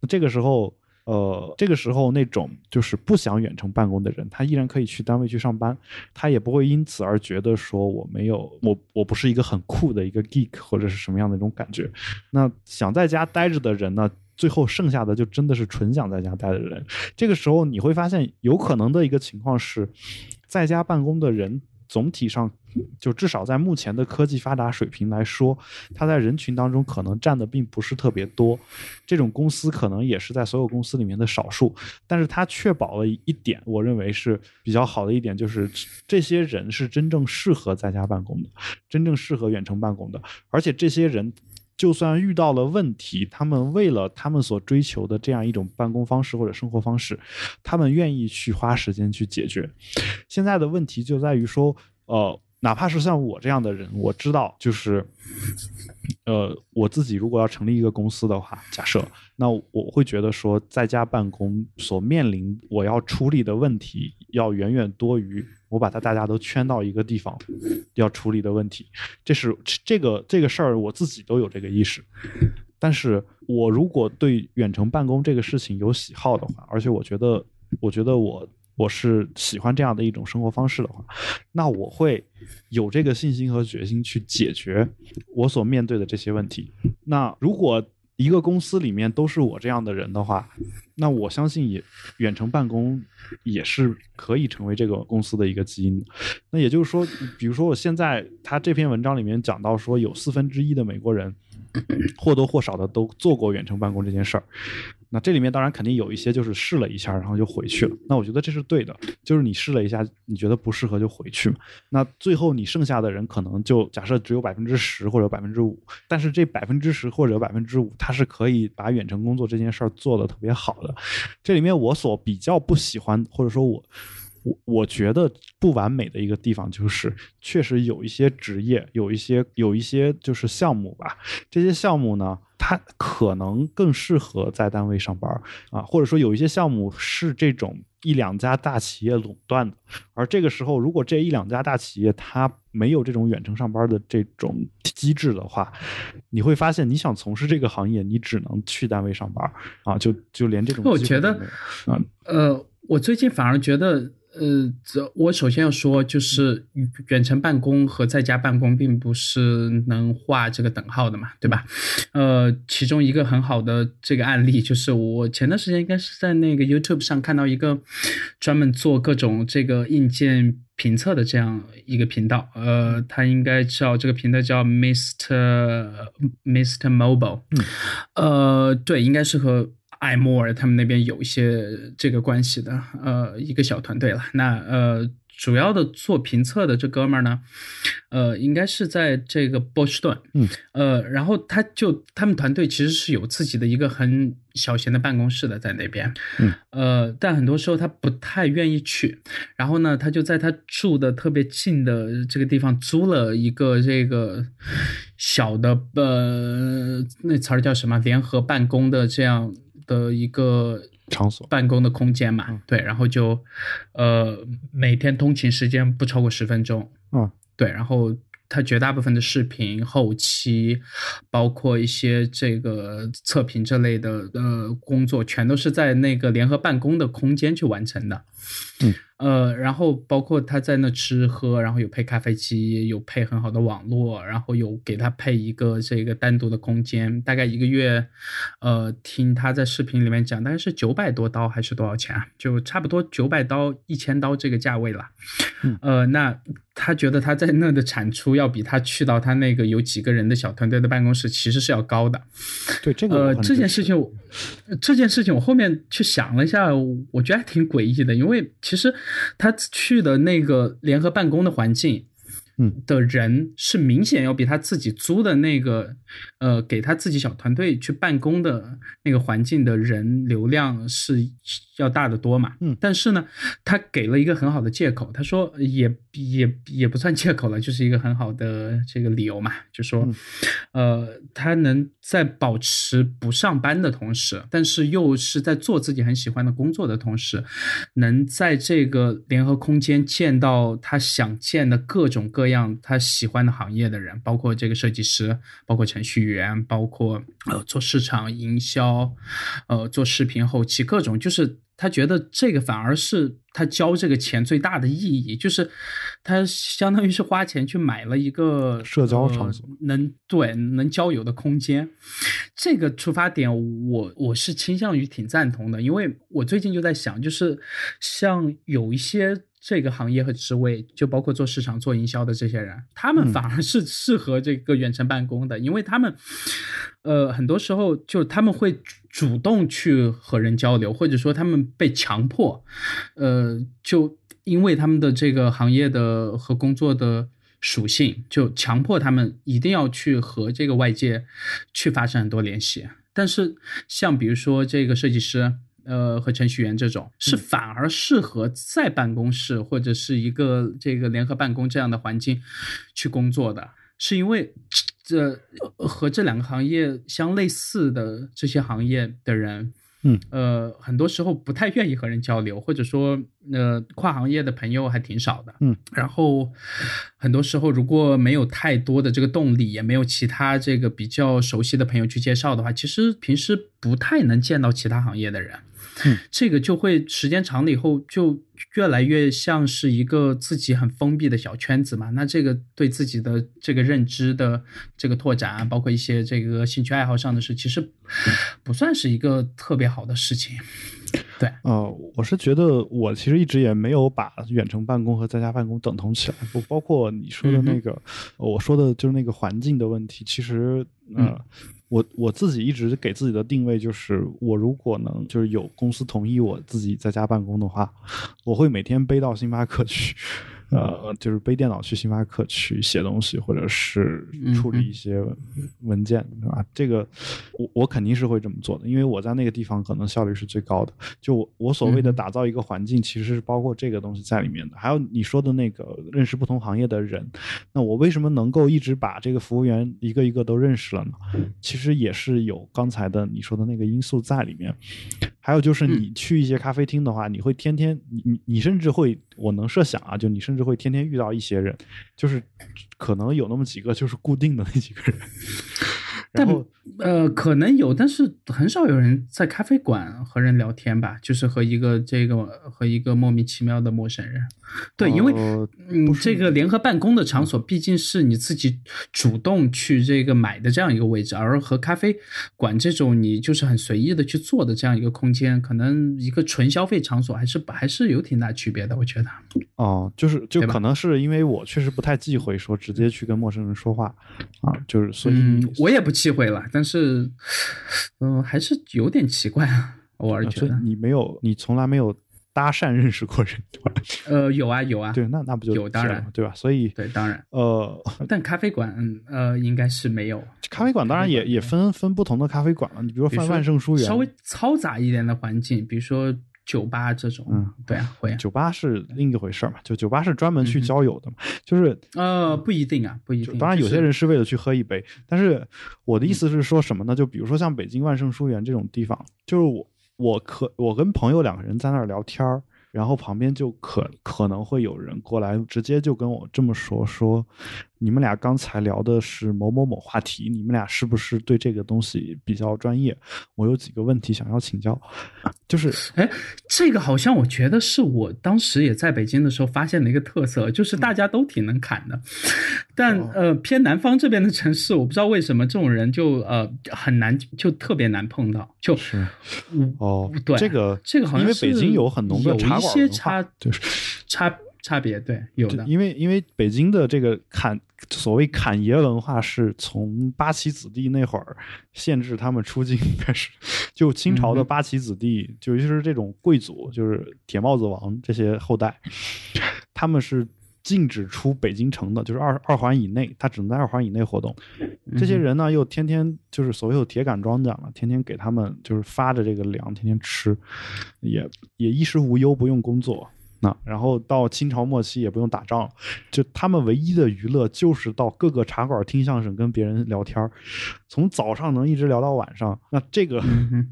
那这个时候。呃，这个时候那种就是不想远程办公的人，他依然可以去单位去上班，他也不会因此而觉得说我没有我我不是一个很酷的一个 geek 或者是什么样的一种感觉。那想在家待着的人呢，最后剩下的就真的是纯想在家待的人。这个时候你会发现，有可能的一个情况是，在家办公的人。总体上，就至少在目前的科技发达水平来说，它在人群当中可能占的并不是特别多。这种公司可能也是在所有公司里面的少数，但是它确保了一点，我认为是比较好的一点，就是这些人是真正适合在家办公的，真正适合远程办公的，而且这些人。就算遇到了问题，他们为了他们所追求的这样一种办公方式或者生活方式，他们愿意去花时间去解决。现在的问题就在于说，呃，哪怕是像我这样的人，我知道，就是，呃，我自己如果要成立一个公司的话，假设，那我会觉得说，在家办公所面临我要处理的问题，要远远多于。我把它大家都圈到一个地方，要处理的问题，这是这个这个事儿，我自己都有这个意识。但是我如果对远程办公这个事情有喜好的话，而且我觉得，我觉得我我是喜欢这样的一种生活方式的话，那我会有这个信心和决心去解决我所面对的这些问题。那如果一个公司里面都是我这样的人的话，那我相信也远程办公也是可以成为这个公司的一个基因。那也就是说，比如说我现在他这篇文章里面讲到说，有四分之一的美国人或多或少的都做过远程办公这件事儿。那这里面当然肯定有一些就是试了一下，然后就回去了。那我觉得这是对的，就是你试了一下，你觉得不适合就回去嘛。那最后你剩下的人可能就假设只有百分之十或者百分之五，但是这百分之十或者百分之五，它是可以把远程工作这件事儿做得特别好的。这里面我所比较不喜欢，或者说我。我我觉得不完美的一个地方就是，确实有一些职业，有一些有一些就是项目吧。这些项目呢，它可能更适合在单位上班啊，或者说有一些项目是这种一两家大企业垄断的。而这个时候，如果这一两家大企业它没有这种远程上班的这种机制的话，你会发现你想从事这个行业，你只能去单位上班啊，就就连这种我觉得啊呃，我最近反而觉得。呃，这我首先要说，就是远程办公和在家办公并不是能画这个等号的嘛，对吧？呃，其中一个很好的这个案例，就是我前段时间应该是在那个 YouTube 上看到一个专门做各种这个硬件评测的这样一个频道，呃，他应该叫这个频道叫 Mr. Mr. Mobile，嗯，呃，对，应该是和。艾默尔他们那边有一些这个关系的，呃，一个小团队了。那呃，主要的做评测的这哥们儿呢，呃，应该是在这个波士顿，嗯，呃，然后他就他们团队其实是有自己的一个很小型的办公室的在那边，嗯，呃，但很多时候他不太愿意去，然后呢，他就在他住的特别近的这个地方租了一个这个小的呃，那词儿叫什么？联合办公的这样。的一个场所办公的空间嘛，对，然后就，呃，每天通勤时间不超过十分钟，嗯，对，然后。他绝大部分的视频后期，包括一些这个测评这类的呃工作，全都是在那个联合办公的空间去完成的。嗯，呃，然后包括他在那吃喝，然后有配咖啡机，有配很好的网络，然后有给他配一个这个单独的空间。大概一个月，呃，听他在视频里面讲，大概是九百多刀还是多少钱啊？就差不多九百刀、一千刀这个价位了。呃，那。他觉得他在那的产出要比他去到他那个有几个人的小团队的办公室其实是要高的。对这个呃这件事情，这件事情我后面去想了一下，我觉得还挺诡异的，因为其实他去的那个联合办公的环境。的人是明显要比他自己租的那个，呃，给他自己小团队去办公的那个环境的人流量是要大得多嘛？嗯，但是呢，他给了一个很好的借口，他说也也也不算借口了，就是一个很好的这个理由嘛，就说，呃，他能在保持不上班的同时，但是又是在做自己很喜欢的工作的同时，能在这个联合空间见到他想见的各种各。样他喜欢的行业的人，包括这个设计师，包括程序员，包括呃做市场营销，呃做视频后期各种，就是他觉得这个反而是他交这个钱最大的意义，就是他相当于是花钱去买了一个社交场所，能对能交友的空间。这个出发点，我我是倾向于挺赞同的，因为我最近就在想，就是像有一些。这个行业和职位，就包括做市场、做营销的这些人，他们反而是适合这个远程办公的，因为他们，呃，很多时候就他们会主动去和人交流，或者说他们被强迫，呃，就因为他们的这个行业的和工作的属性，就强迫他们一定要去和这个外界去发生很多联系。但是像比如说这个设计师。呃，和程序员这种是反而适合在办公室或者是一个这个联合办公这样的环境去工作的，是因为这和这两个行业相类似的这些行业的人。嗯，呃，很多时候不太愿意和人交流，或者说，呃，跨行业的朋友还挺少的。嗯，然后很多时候如果没有太多的这个动力，也没有其他这个比较熟悉的朋友去介绍的话，其实平时不太能见到其他行业的人。嗯，这个就会时间长了以后，就越来越像是一个自己很封闭的小圈子嘛。那这个对自己的这个认知的这个拓展啊，包括一些这个兴趣爱好上的事，其实不算是一个特别好的事情。对，呃，我是觉得我其实一直也没有把远程办公和在家办公等同起来，不包括你说的那个，我说的就是那个环境的问题。其实，呃，我我自己一直给自己的定位就是，我如果能就是有公司同意我自己在家办公的话，我会每天背到星巴克去。呃，就是背电脑去星巴克去写东西，或者是处理一些文件，是吧？这个我我肯定是会这么做的，因为我在那个地方可能效率是最高的。就我所谓的打造一个环境，其实是包括这个东西在里面的。还有你说的那个认识不同行业的人，那我为什么能够一直把这个服务员一个一个都认识了呢？其实也是有刚才的你说的那个因素在里面。还有就是你去一些咖啡厅的话，你会天天你你你甚至会，我能设想啊，就你甚至会天天遇到一些人，就是可能有那么几个就是固定的那几个人。但呃，可能有，但是很少有人在咖啡馆和人聊天吧？就是和一个这个和一个莫名其妙的陌生人。对，因为嗯，这个联合办公的场所毕竟是你自己主动去这个买的这样一个位置，而和咖啡馆这种你就是很随意的去做的这样一个空间，可能一个纯消费场所还是还是有挺大区别的，我觉得。哦，就是就可能是因为我确实不太忌讳说直接去跟陌生人说话啊，就是所以我也不。忌讳了，但是，嗯，还是有点奇怪啊。偶尔觉得你没有，你从来没有搭讪认识过人，对吧？呃，有啊，有啊。对，那那不就有当然，对吧？所以对，当然，呃，但咖啡馆，呃，应该是没有。咖啡馆当然也也分分不同的咖啡馆了。你比如说万圣书园，稍微嘈杂一点的环境，比如说。酒吧这种，嗯，对啊，会。酒吧是另一回事嘛？就酒吧是专门去交友的嘛？就是呃，不一定啊，不一定。当然，有些人是为了去喝一杯，但是我的意思是说什么呢？就比如说像北京万盛书园这种地方，就是我我可我跟朋友两个人在那儿聊天儿。然后旁边就可可能会有人过来，直接就跟我这么说：说你们俩刚才聊的是某某某话题，你们俩是不是对这个东西比较专业？我有几个问题想要请教。就是，哎，这个好像我觉得是我当时也在北京的时候发现的一个特色，就是大家都挺能侃的。但呃，偏南方这边的城市，我不知道为什么这种人就呃很难，就特别难碰到。就是，哦，对，这个这个好像因为北京有很浓的茶。一些差就是差差别，对有的，因为因为北京的这个侃所谓侃爷文化是从八旗子弟那会儿限制他们出境开始，就清朝的八旗子弟，就尤其是这种贵族，就是铁帽子王这些后代，他们是禁止出北京城的，就是二二环以内，他只能在二环以内活动。这些人呢，又天天就是所谓有铁杆庄稼嘛，天天给他们就是发着这个粮，天天吃，也也衣食无忧，不用工作。那然后到清朝末期也不用打仗了，就他们唯一的娱乐就是到各个茶馆听相声，跟别人聊天从早上能一直聊到晚上。那这个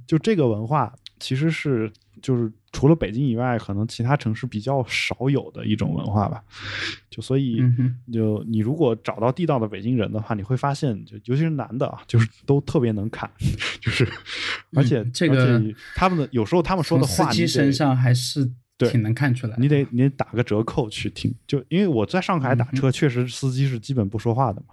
就这个文化其实是就是。除了北京以外，可能其他城市比较少有的一种文化吧。就所以，就你如果找到地道的北京人的话，你会发现，就尤其是男的啊，就是都特别能侃，就是而且这个他们的有时候他们说的话，司机身上还是。对，挺能看出来。你得你得打个折扣去听，就因为我在上海打车，确实司机是基本不说话的嘛。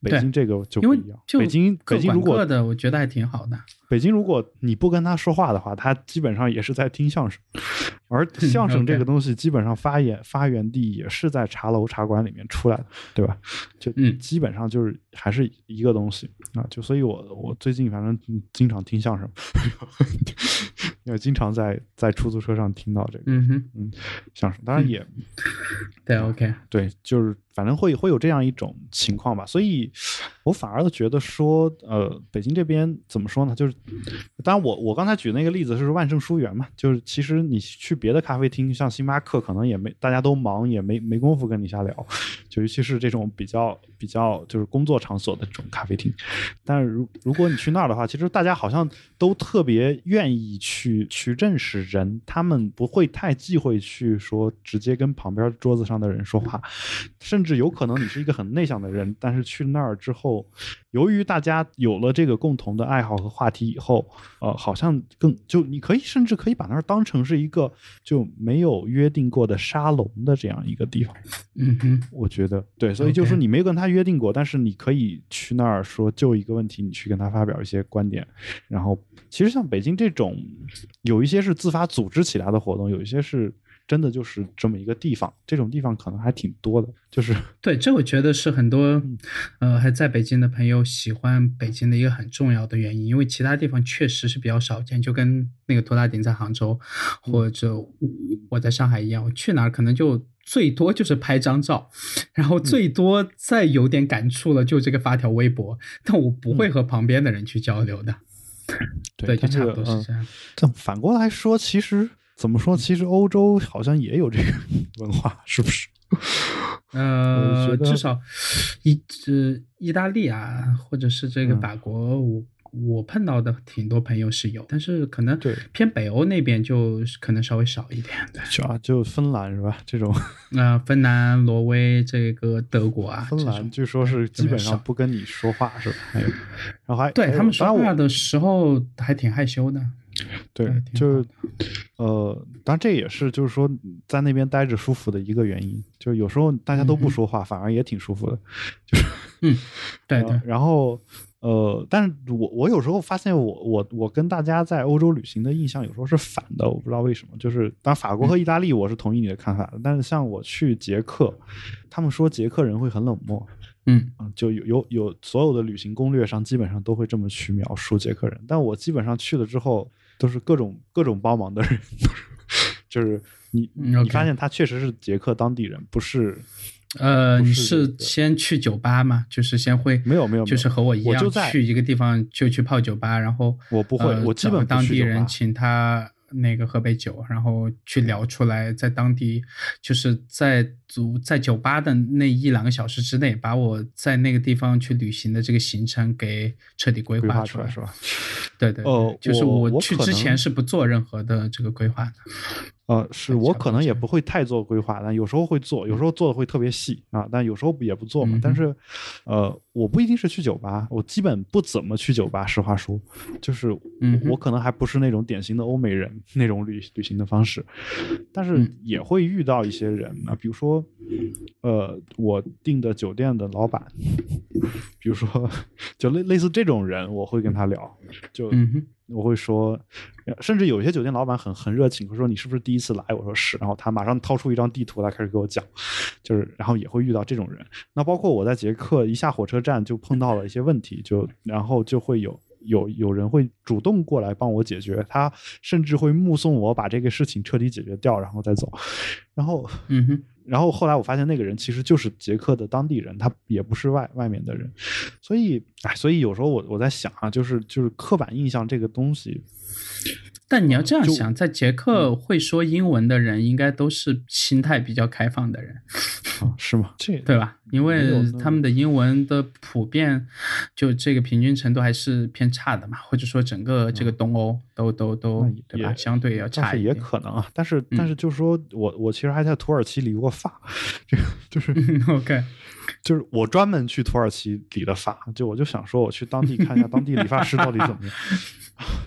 北京这个就不一样。北京北京如果的，我觉得还挺好的。北京如果你不跟他说话的话，他基本上也是在听相声。而相声这个东西，基本上发源发源地也是在茶楼茶馆里面出来的，对吧？就基本上就是还是一个东西啊。就所以，我我最近反正经常听相声。因为经常在在出租车上听到这个，嗯哼，嗯，相声，当然也，对，OK，对，就是反正会会有这样一种情况吧，所以 我反而觉得说，呃，北京这边怎么说呢？就是，当然我我刚才举那个例子是万盛书园嘛，就是其实你去别的咖啡厅，像星巴克，可能也没大家都忙，也没没工夫跟你瞎聊，就尤其是这种比较比较就是工作场所的这种咖啡厅，但是如如果你去那儿的话，其实大家好像都特别愿意去。去认识人，他们不会太忌讳去说直接跟旁边桌子上的人说话，甚至。至有可能你是一个很内向的人，但是去那儿之后，由于大家有了这个共同的爱好和话题以后，呃，好像更就你可以甚至可以把那儿当成是一个就没有约定过的沙龙的这样一个地方。嗯哼，我觉得对，所以就是说你没有跟他约定过，但是你可以去那儿说就一个问题，你去跟他发表一些观点。然后其实像北京这种，有一些是自发组织起来的活动，有一些是。真的就是这么一个地方，这种地方可能还挺多的。就是对，这我觉得是很多呃还在北京的朋友喜欢北京的一个很重要的原因，因为其他地方确实是比较少见。就跟那个拖拉顶在杭州或者我在上海一样，我去哪儿可能就最多就是拍张照，然后最多再有点感触了就这个发条微博，但我不会和旁边的人去交流的。对，就差不多是这样。但反过来说，其实。怎么说？其实欧洲好像也有这个 文化，是不是？呃，至少意这意大利啊，或者是这个法国，我我碰到的挺多朋友是有，但是可能对偏北欧那边就可能稍微少一点。对，就啊，就芬兰是吧？这种那 芬兰、挪威、这个德国啊，芬兰据说是基本上不跟你说话，是吧？还有，然后还对他们说话的时候还挺害羞的。对，就呃，当然这也是就是说在那边待着舒服的一个原因。就有时候大家都不说话，反而也挺舒服的。就是嗯，对对。然后呃，但是我我有时候发现我我我跟大家在欧洲旅行的印象有时候是反的，我不知道为什么。就是当然法国和意大利我是同意你的看法的，但是像我去捷克，他们说捷克人会很冷漠。嗯就有有有所有的旅行攻略上基本上都会这么去描述捷克人，但我基本上去了之后。都是各种各种帮忙的人，就是你你发现他确实是捷克当地人，不是？呃，你是先去酒吧吗？就是先会没有没有，就是和我一样去一个地方就去泡酒吧，然后我不会，我基本当地人请他。那个喝杯酒，然后去聊出来，在当地就是在足在酒吧的那一两个小时之内，把我在那个地方去旅行的这个行程给彻底规划出来，是吧？对对，哦，就是我去之前是不做任何的这个规划的。呃，是我可能也不会太做规划，但有时候会做，有时候做的会特别细啊，但有时候也不做嘛。但是，呃，我不一定是去酒吧，我基本不怎么去酒吧。实话说，就是我可能还不是那种典型的欧美人那种旅旅行的方式，但是也会遇到一些人啊，比如说，呃，我订的酒店的老板，比如说，就类类似这种人，我会跟他聊，就。我会说，甚至有些酒店老板很很热情，会说你是不是第一次来？我说是，然后他马上掏出一张地图来开始给我讲，就是然后也会遇到这种人。那包括我在捷克一下火车站就碰到了一些问题，就然后就会有有有人会主动过来帮我解决，他甚至会目送我把这个事情彻底解决掉，然后再走。然后，嗯哼。然后后来我发现那个人其实就是捷克的当地人，他也不是外外面的人，所以哎，所以有时候我我在想啊，就是就是刻板印象这个东西。但你要这样想，在捷克会说英文的人，应该都是心态比较开放的人，是吗？这对吧？因为他们的英文的普遍，就这个平均程度还是偏差的嘛，或者说整个这个东欧都都都对吧？相对要差一点。也可能啊，但是但是就是说我我其实还在土耳其理过发，这个就是 OK。就是我专门去土耳其理的发，就我就想说，我去当地看一下当地理发师到底怎么样。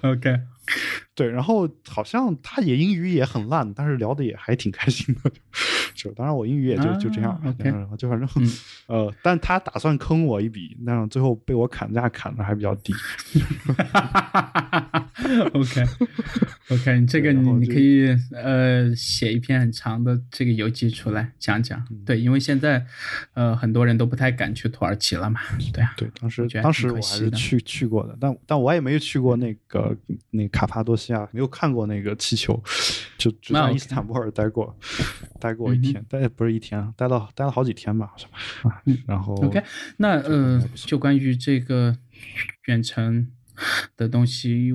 OK，对，然后好像他也英语也很烂，但是聊的也还挺开心的。就当然我英语也就就这样就反正 呃，但他打算坑我一笔，但最后被我砍价砍的还比较低。OK，OK，这个你你可以呃写一篇很长的这个游记出来讲讲。对，因为现在呃很多人都不太敢去土耳其了嘛。对啊，对，当时当时我还是去去过的，但但我也没有去过那个那卡帕多西亚，没有看过那个气球，就只在伊斯坦布尔待过，待过一天，待不是一天，待到待了好几天吧，是吧。然后 OK，那呃就关于这个远程。的东西，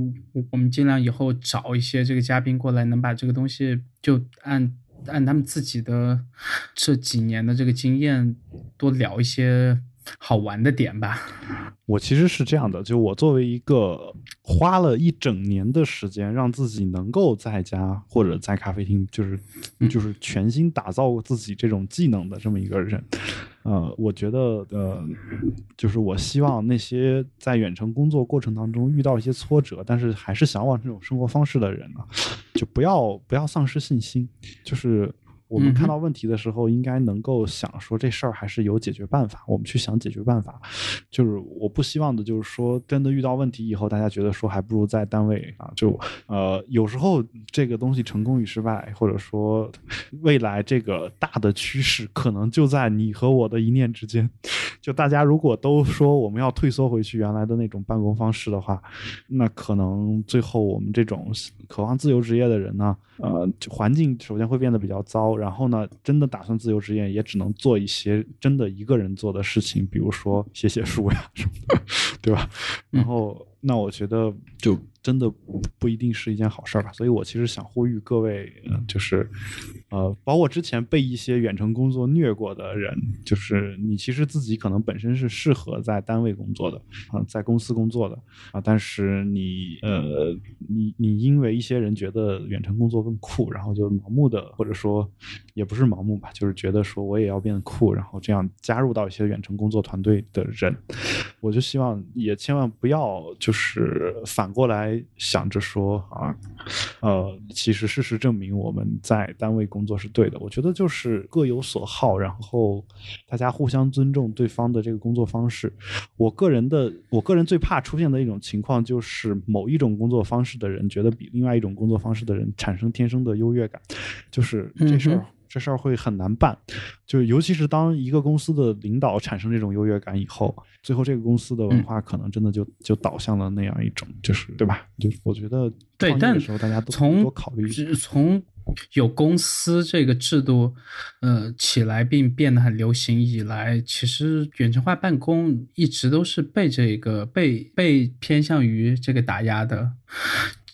我们尽量以后找一些这个嘉宾过来，能把这个东西就按按他们自己的这几年的这个经验多聊一些好玩的点吧。我其实是这样的，就我作为一个花了一整年的时间，让自己能够在家或者在咖啡厅，就是就是全新打造自己这种技能的这么一个人。呃，我觉得呃，就是我希望那些在远程工作过程当中遇到一些挫折，但是还是向往这种生活方式的人呢，就不要不要丧失信心，就是。我们看到问题的时候，应该能够想说这事儿还是有解决办法。我们去想解决办法，就是我不希望的，就是说真的遇到问题以后，大家觉得说还不如在单位啊，就呃有时候这个东西成功与失败，或者说未来这个大的趋势，可能就在你和我的一念之间。就大家如果都说我们要退缩回去原来的那种办公方式的话，那可能最后我们这种渴望自由职业的人呢，呃，环境首先会变得比较糟。然后呢，真的打算自由职业，也只能做一些真的一个人做的事情，比如说写写书呀什么的，对吧？然后。那我觉得就真的不一定是一件好事儿吧，所以我其实想呼吁各位，就是，呃，包括之前被一些远程工作虐过的人，就是你其实自己可能本身是适合在单位工作的啊，在公司工作的啊，但是你呃，你你因为一些人觉得远程工作更酷，然后就盲目的或者说也不是盲目吧，就是觉得说我也要变酷，然后这样加入到一些远程工作团队的人，我就希望也千万不要就是。是反过来想着说啊，呃，其实事实证明我们在单位工作是对的。我觉得就是各有所好，然后大家互相尊重对方的这个工作方式。我个人的，我个人最怕出现的一种情况就是某一种工作方式的人觉得比另外一种工作方式的人产生天生的优越感，就是这事儿。这事儿会很难办，就尤其是当一个公司的领导产生这种优越感以后，最后这个公司的文化可能真的就就导向了那样一种，就是对吧？就我觉得对，但时候大家都从考虑从有公司这个制度呃起来并变得很流行以来，其实远程化办公一直都是被这个被被偏向于这个打压的，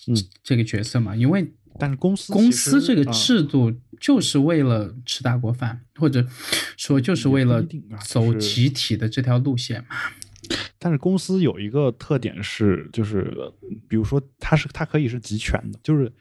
嗯，这个角色嘛，因为。但是公司公司这个制度就是为了吃大锅饭，或者说就是为了走集体的这条路线嘛。但是公司有一个特点是，就是比如说它是它可以是集权的，就是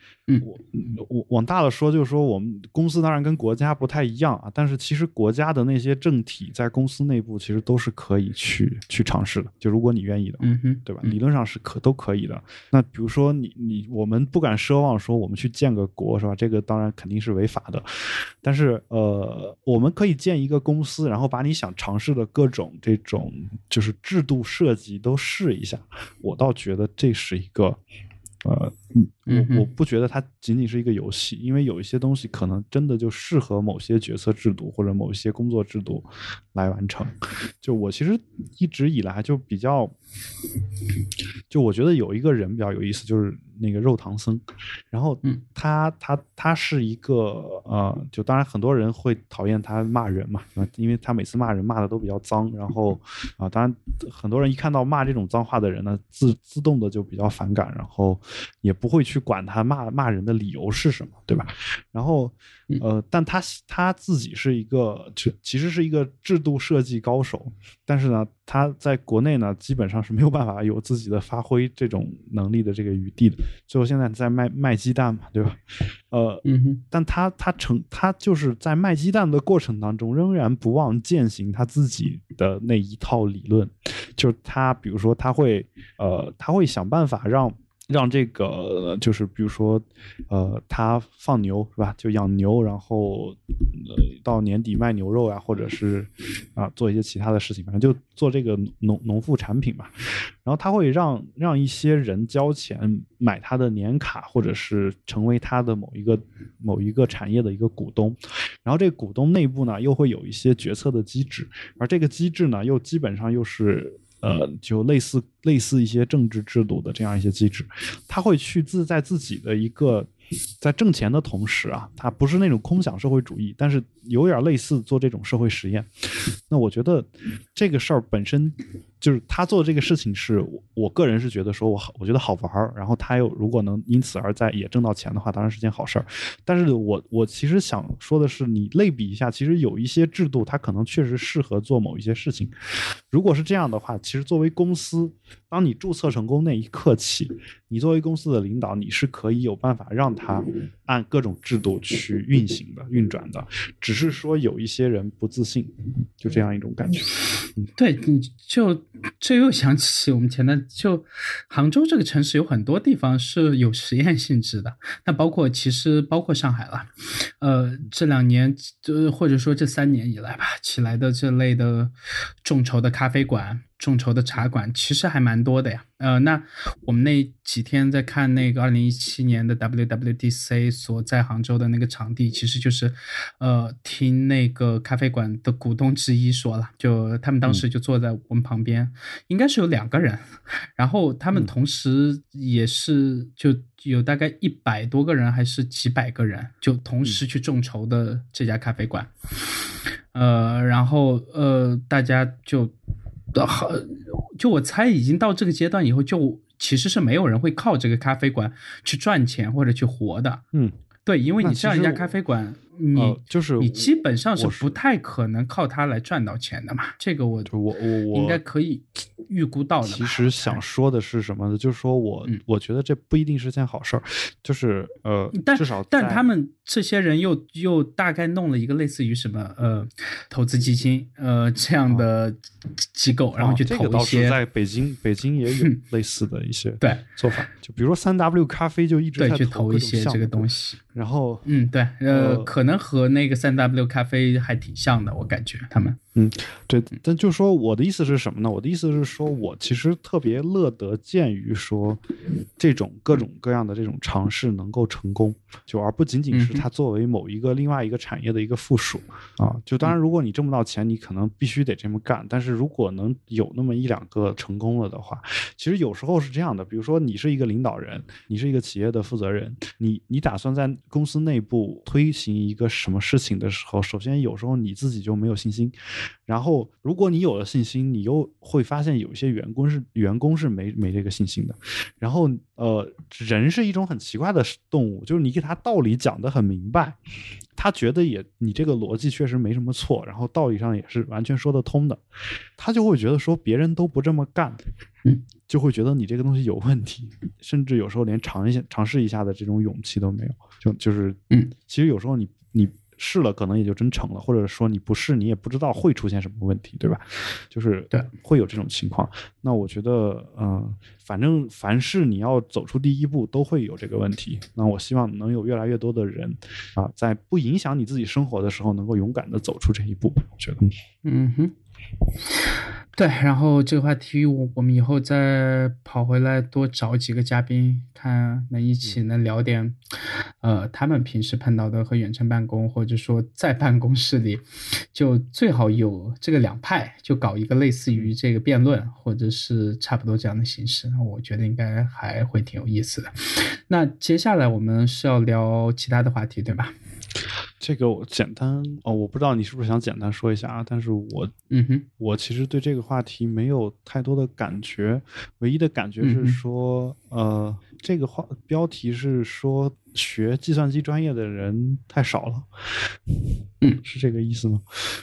我我往大了说，就是说我们公司当然跟国家不太一样啊，但是其实国家的那些政体在公司内部其实都是可以去去尝试的，就如果你愿意的，嗯哼，对吧？理论上是可都可以的。那比如说你你我们不敢奢望说我们去建个国是吧？这个当然肯定是违法的，但是呃，我们可以建一个公司，然后把你想尝试的各种这种就是制度。设计都试一下，我倒觉得这是一个，呃，我我不觉得它仅仅是一个游戏，因为有一些东西可能真的就适合某些决策制度或者某一些工作制度来完成。就我其实一直以来就比较，就我觉得有一个人比较有意思，就是。那个肉唐僧，然后他他他是一个呃，就当然很多人会讨厌他骂人嘛，因为他每次骂人骂的都比较脏，然后啊，当然很多人一看到骂这种脏话的人呢，自自动的就比较反感，然后也不会去管他骂骂人的理由是什么，对吧？然后呃，但他他自己是一个就其实是一个制度设计高手，但是呢，他在国内呢基本上是没有办法有自己的发挥这种能力的这个余地的。最后现在在卖卖鸡蛋嘛，对吧？呃，但他他成他就是在卖鸡蛋的过程当中，仍然不忘践行他自己的那一套理论，就是他比如说他会呃他会想办法让。让这个就是比如说，呃，他放牛是吧？就养牛，然后呃到年底卖牛肉啊，或者是啊做一些其他的事情，反正就做这个农农副产品嘛。然后他会让让一些人交钱买他的年卡，或者是成为他的某一个某一个产业的一个股东。然后这个股东内部呢，又会有一些决策的机制，而这个机制呢，又基本上又是。呃，就类似类似一些政治制度的这样一些机制，他会去自在自己的一个在挣钱的同时啊，他不是那种空想社会主义，但是有点类似做这种社会实验。那我觉得这个事儿本身。就是他做这个事情是我个人是觉得说我好，我觉得好玩儿。然后他又如果能因此而在也挣到钱的话，当然是件好事儿。但是我我其实想说的是，你类比一下，其实有一些制度它可能确实适合做某一些事情。如果是这样的话，其实作为公司，当你注册成功那一刻起，你作为公司的领导，你是可以有办法让它按各种制度去运行的、运转的，只是说有一些人不自信，就这样一种感觉。对，你就这又想起我们前段就杭州这个城市有很多地方是有实验性质的，那包括其实包括上海了，呃，这两年就或者说这三年以来吧，起来的这类的众筹的咖啡馆。众筹的茶馆其实还蛮多的呀，呃，那我们那几天在看那个二零一七年的 WWDC 所在杭州的那个场地，其实就是，呃，听那个咖啡馆的股东之一说了，就他们当时就坐在我们旁边，应该是有两个人，然后他们同时也是就有大概一百多个人还是几百个人，就同时去众筹的这家咖啡馆，呃，然后呃，大家就。好，就我猜，已经到这个阶段以后，就其实是没有人会靠这个咖啡馆去赚钱或者去活的。嗯，对，因为你这样一家咖啡馆。你就是你基本上是不太可能靠它来赚到钱的嘛？这个我我我我应该可以预估到的。其实想说的是什么呢？就是说我我觉得这不一定是件好事儿，就是呃，至少但他们这些人又又大概弄了一个类似于什么呃投资基金呃这样的机构，然后去投一些。在北京北京也有类似的一些对做法，就比如说三 W 咖啡就一直在投一些这个东西。然后嗯对呃可可能。和那个三 W 咖啡还挺像的，我感觉他们。嗯，对，但就说我的意思是什么呢？我的意思是说，我其实特别乐得见于说，这种各种各样的这种尝试能够成功，就而不仅仅是它作为某一个另外一个产业的一个附属啊。就当然，如果你挣不到钱，你可能必须得这么干。但是如果能有那么一两个成功了的话，其实有时候是这样的。比如说，你是一个领导人，你是一个企业的负责人，你你打算在公司内部推行一个什么事情的时候，首先有时候你自己就没有信心。然后，如果你有了信心，你又会发现有一些员工是员工是没没这个信心的。然后，呃，人是一种很奇怪的动物，就是你给他道理讲得很明白，他觉得也你这个逻辑确实没什么错，然后道理上也是完全说得通的，他就会觉得说别人都不这么干，就会觉得你这个东西有问题，甚至有时候连尝一下尝试一下的这种勇气都没有。就就是，嗯，其实有时候你你。试了可能也就真成了，或者说你不试你也不知道会出现什么问题，对吧？就是对会有这种情况。那我觉得，嗯，反正凡是你要走出第一步，都会有这个问题。那我希望能有越来越多的人啊，在不影响你自己生活的时候，能够勇敢的走出这一步。我觉得，嗯哼。对，然后这个话题我我们以后再跑回来多找几个嘉宾，看能一起能聊点，呃，他们平时碰到的和远程办公，或者说在办公室里，就最好有这个两派，就搞一个类似于这个辩论，或者是差不多这样的形式，我觉得应该还会挺有意思的。那接下来我们是要聊其他的话题，对吧？这个我简单哦，我不知道你是不是想简单说一下啊？但是我，嗯哼，我其实对这个话题没有太多的感觉，唯一的感觉是说，呃，这个话标题是说学计算机专业的人太少了，嗯，是这个意思吗？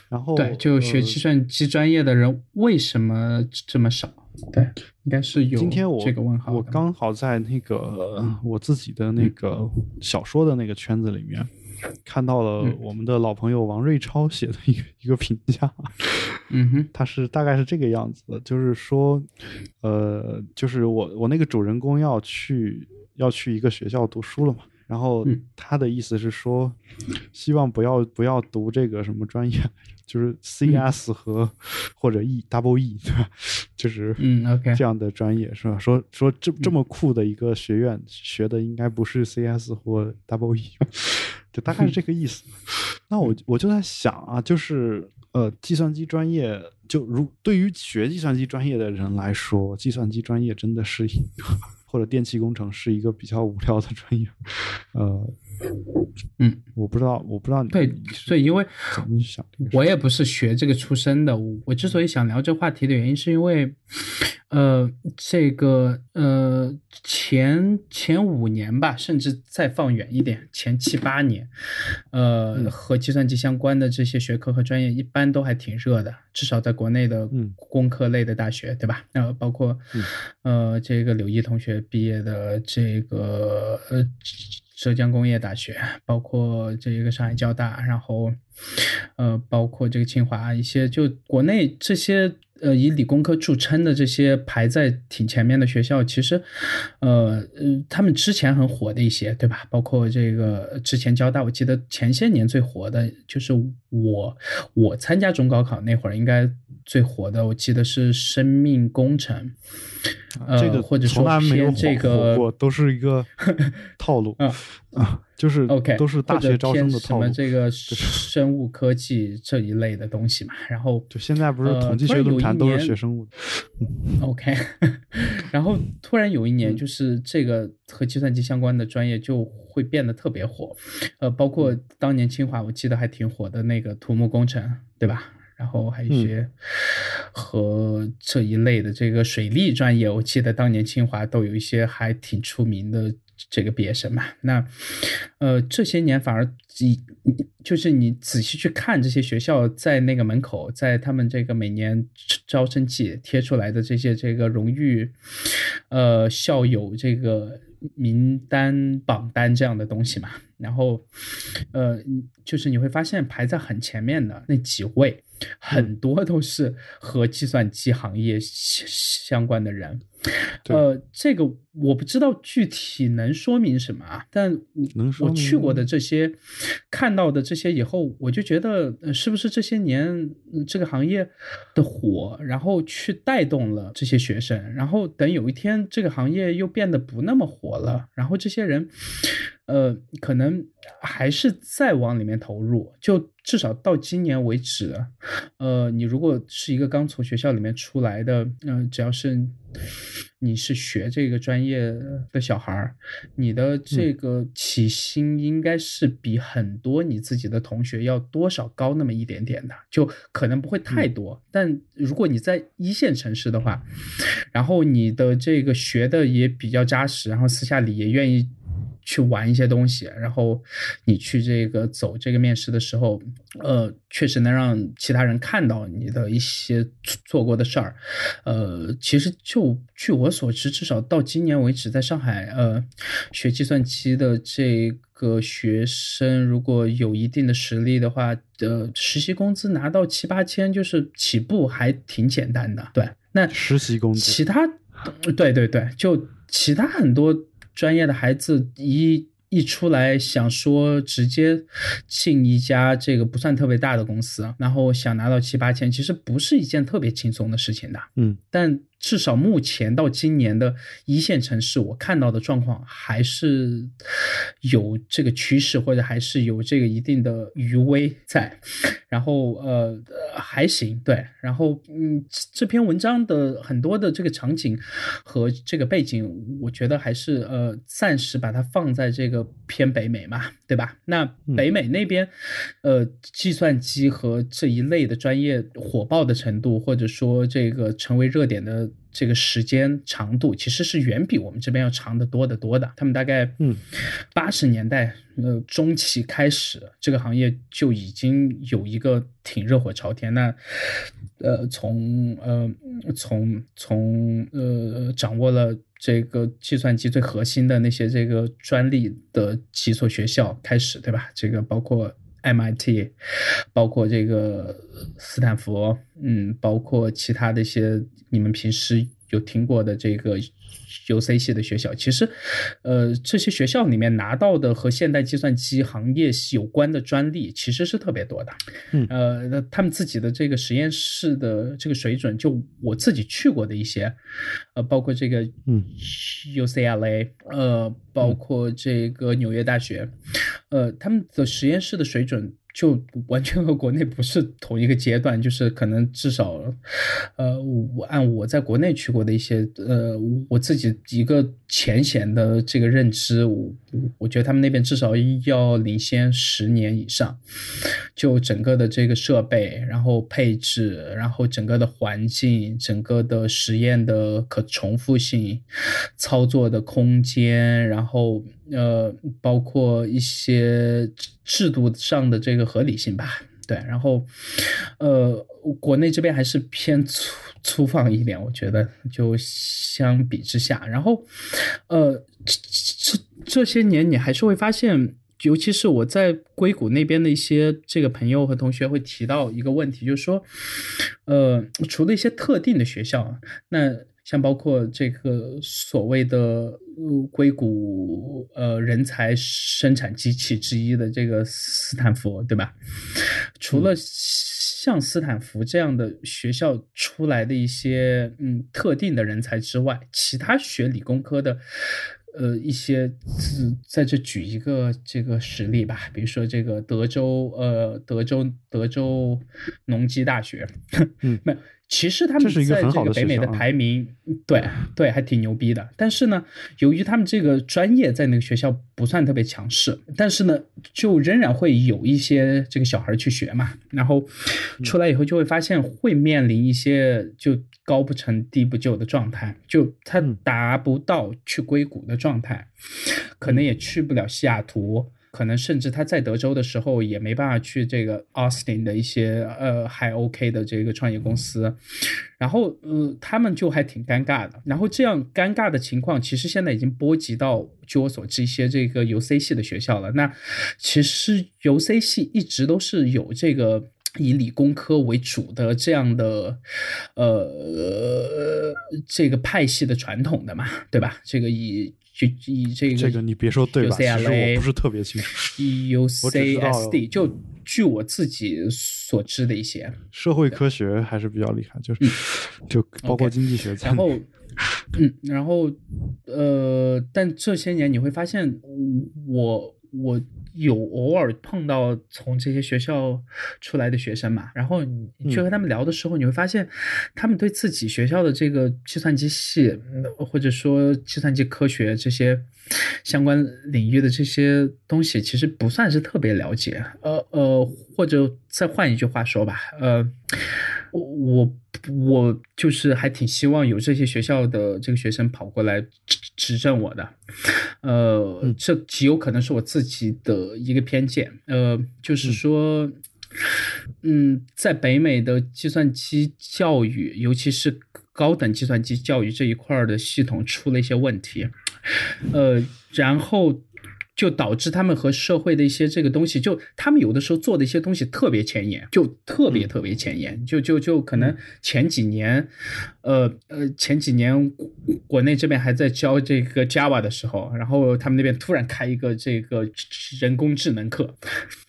然后对，就学计算机专业的人为什么这么少？对，应该是有今天我这个问号，我刚好在那个我自己的那个小说的那个圈子里面。看到了我们的老朋友王瑞超写的一个一个评价，嗯哼，他是大概是这个样子的，就是说，呃，就是我我那个主人公要去要去一个学校读书了嘛，然后他的意思是说，希望不要不要读这个什么专业，就是 CS 和或者 E double E 对吧？就是嗯 OK 这样的专业是吧？说说这这么酷的一个学院学的应该不是 CS 或 double E。就大概是这个意思。那我我就在想啊，就是呃，计算机专业，就如对于学计算机专业的人来说，计算机专业真的是一个，或者电气工程是一个比较无聊的专业，呃。嗯，我不知道，我不知道你对，所以因为我也不是学这个出身的。我之所以想聊这话题的原因，是因为，呃，这个呃前前五年吧，甚至再放远一点，前七八年，呃，和计算机相关的这些学科和专业，一般都还挺热的。至少在国内的工科类的大学，对吧？呃，包括呃这个柳毅同学毕业的这个呃。浙江工业大学，包括这一个上海交大，然后呃，包括这个清华一些，就国内这些。呃，以理工科著称的这些排在挺前面的学校，其实，呃呃，他们之前很火的一些，对吧？包括这个之前交大，我记得前些年最火的就是我我参加中高考那会儿，应该最火的，我记得是生命工程。呃，或者说偏这个，都是一个 套路啊啊，就是 OK，都是大学招生的套路。这个 生物科技这一类的东西嘛，然后就现在不是统计学论坛都是学生物的。OK，然后突然有一年，就是这个和计算机相关的专业就会变得特别火。呃，包括当年清华，我记得还挺火的那个土木工程，对吧？然后还有一些和这一类的这个水利专业，我记得当年清华都有一些还挺出名的这个毕业生嘛。那呃这些年反而你就是你仔细去看这些学校在那个门口，在他们这个每年招生季贴出来的这些这个荣誉呃校友这个。名单榜单这样的东西嘛，然后，呃，就是你会发现排在很前面的那几位，很多都是和计算机行业相关的人。呃，这个我不知道具体能说明什么啊，但我去过的这些，看到的这些以后，我就觉得，是不是这些年这个行业的火，然后去带动了这些学生，然后等有一天这个行业又变得不那么火了，然后这些人。呃，可能还是再往里面投入，就至少到今年为止，呃，你如果是一个刚从学校里面出来的，嗯，只要是你是学这个专业的小孩儿，你的这个起薪应该是比很多你自己的同学要多少高那么一点点的，就可能不会太多。但如果你在一线城市的话，然后你的这个学的也比较扎实，然后私下里也愿意。去玩一些东西，然后你去这个走这个面试的时候，呃，确实能让其他人看到你的一些做过的事儿。呃，其实就据我所知，至少到今年为止，在上海，呃，学计算机的这个学生，如果有一定的实力的话，呃，实习工资拿到七八千，就是起步还挺简单的。对，那实习工资，其他，对对对，就其他很多。专业的孩子一一出来，想说直接进一家这个不算特别大的公司，然后想拿到七八千，其实不是一件特别轻松的事情的。嗯，但。至少目前到今年的一线城市，我看到的状况还是有这个趋势，或者还是有这个一定的余威在。然后呃还行，对。然后嗯，这篇文章的很多的这个场景和这个背景，我觉得还是呃暂时把它放在这个偏北美嘛，对吧？那北美那边呃计算机和这一类的专业火爆的程度，或者说这个成为热点的。这个时间长度其实是远比我们这边要长得多得多的。他们大概嗯，八十年代呃中期开始，这个行业就已经有一个挺热火朝天。那呃，从呃从从呃掌握了这个计算机最核心的那些这个专利的几所学校开始，对吧？这个包括。MIT，包括这个斯坦福，嗯，包括其他的一些你们平时有听过的这个。U C 系的学校，其实，呃，这些学校里面拿到的和现代计算机行业有关的专利，其实是特别多的。嗯，呃，他们自己的这个实验室的这个水准，就我自己去过的一些，呃，包括这个，嗯，U C L A，呃，包括这个纽约大学，呃，他们的实验室的水准。就完全和国内不是同一个阶段，就是可能至少，呃，我按我在国内去过的一些，呃，我自己一个浅显的这个认知，我我觉得他们那边至少要领先十年以上，就整个的这个设备，然后配置，然后整个的环境，整个的实验的可重复性，操作的空间，然后。呃，包括一些制度上的这个合理性吧，对，然后，呃，国内这边还是偏粗粗放一点，我觉得就相比之下，然后，呃，这这这些年你还是会发现，尤其是我在硅谷那边的一些这个朋友和同学会提到一个问题，就是说，呃，除了一些特定的学校，那像包括这个所谓的呃硅谷呃人才生产机器之一的这个斯坦福，对吧？除了像斯坦福这样的学校出来的一些嗯特定的人才之外，其他学理工科的。呃，一些在这举一个这个实例吧，比如说这个德州，呃，德州德州农机大学，嗯，没有。其实他们在这个北美的排名，对对，还挺牛逼的。但是呢，由于他们这个专业在那个学校不算特别强势，但是呢，就仍然会有一些这个小孩去学嘛。然后出来以后就会发现，会面临一些就高不成低不就的状态，就他达不到去硅谷的状态，可能也去不了西雅图。可能甚至他在德州的时候也没办法去这个 Austin 的一些呃还 OK 的这个创业公司，然后呃他们就还挺尴尬的。然后这样尴尬的情况，其实现在已经波及到据我所知一些这个 U C 系的学校了。那其实 U C 系一直都是有这个以理工科为主的这样的呃这个派系的传统的嘛，对吧？这个以就以这个这个你别说对吧？其实我不是特别清楚。U C S D 就据我自己所知的一些社会科学还是比较厉害，就是就包括经济学。然后，嗯，然后呃，但这些年你会发现，我我。有偶尔碰到从这些学校出来的学生嘛，然后你去和他们聊的时候，你会发现，他们对自己学校的这个计算机系，或者说计算机科学这些相关领域的这些东西，其实不算是特别了解。呃呃，或者再换一句话说吧，呃。我我我就是还挺希望有这些学校的这个学生跑过来指指正我的，呃，这极有可能是我自己的一个偏见，呃，就是说，嗯，在北美的计算机教育，尤其是高等计算机教育这一块的系统出了一些问题，呃，然后。就导致他们和社会的一些这个东西，就他们有的时候做的一些东西特别前沿，就特别特别前沿，就就就可能前几年，呃呃前几年国内这边还在教这个 Java 的时候，然后他们那边突然开一个这个人工智能课，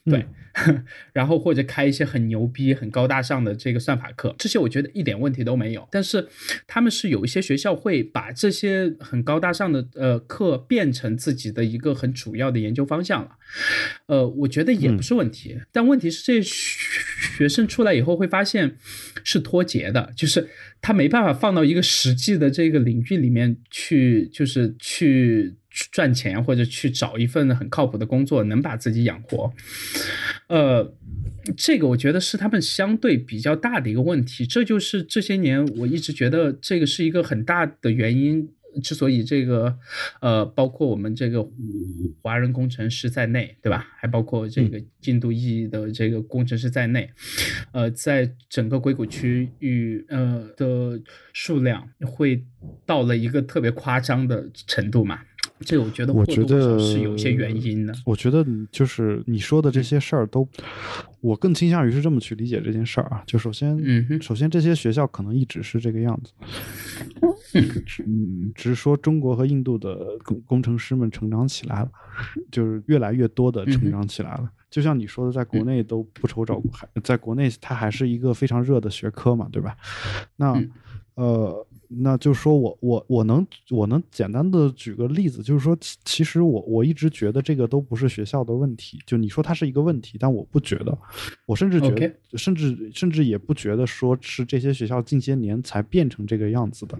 对。然后或者开一些很牛逼、很高大上的这个算法课，这些我觉得一点问题都没有。但是他们是有一些学校会把这些很高大上的呃课变成自己的一个很主要的研究方向了，呃，我觉得也不是问题。但问题是这些学生出来以后会发现是脱节的，就是他没办法放到一个实际的这个领域里面去，就是去。赚钱或者去找一份很靠谱的工作，能把自己养活，呃，这个我觉得是他们相对比较大的一个问题。这就是这些年我一直觉得这个是一个很大的原因。之所以这个，呃，包括我们这个华人工程师在内，对吧？还包括这个印度裔的这个工程师在内，呃，在整个硅谷区域，呃的数量会到了一个特别夸张的程度嘛？这我觉得，我觉得是有些原因的。我觉得就是你说的这些事儿都，我更倾向于是这么去理解这件事儿啊。就首先，嗯，首先这些学校可能一直是这个样子，嗯，只是说中国和印度的工工程师们成长起来了，就是越来越多的成长起来了。就像你说的，在国内都不愁找工，还在国内它还是一个非常热的学科嘛，对吧？那，呃。那就是说我我我能我能简单的举个例子，就是说其实我我一直觉得这个都不是学校的问题，就你说它是一个问题，但我不觉得，我甚至觉得，甚至甚至也不觉得说是这些学校近些年才变成这个样子的，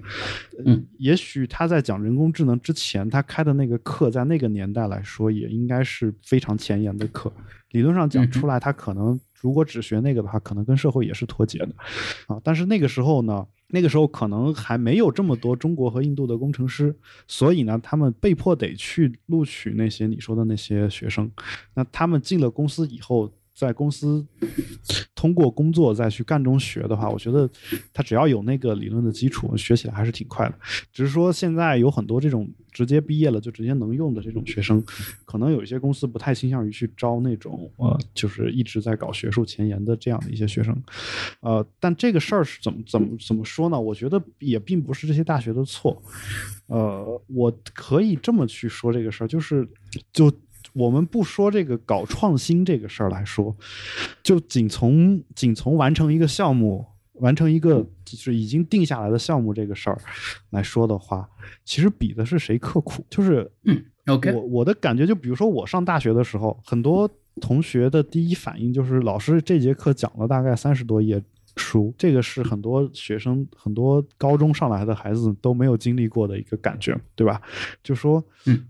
嗯，也许他在讲人工智能之前，他开的那个课，在那个年代来说，也应该是非常前沿的课，理论上讲出来，他可能如果只学那个的话，可能跟社会也是脱节的，啊，但是那个时候呢？那个时候可能还没有这么多中国和印度的工程师，所以呢，他们被迫得去录取那些你说的那些学生。那他们进了公司以后，在公司通过工作再去干中学的话，我觉得他只要有那个理论的基础，学起来还是挺快的。只是说现在有很多这种直接毕业了就直接能用的这种学生，可能有一些公司不太倾向于去招那种呃，就是一直在搞学术前沿的这样的一些学生。呃，但这个事儿是怎么怎么怎么说呢？我觉得也并不是这些大学的错。呃，我可以这么去说这个事儿，就是就。我们不说这个搞创新这个事儿来说，就仅从仅从完成一个项目、完成一个就是已经定下来的项目这个事儿来说的话，其实比的是谁刻苦。就是我我的感觉就比如说我上大学的时候，很多同学的第一反应就是老师这节课讲了大概三十多页。书，这个是很多学生、很多高中上来的孩子都没有经历过的一个感觉，对吧？就说，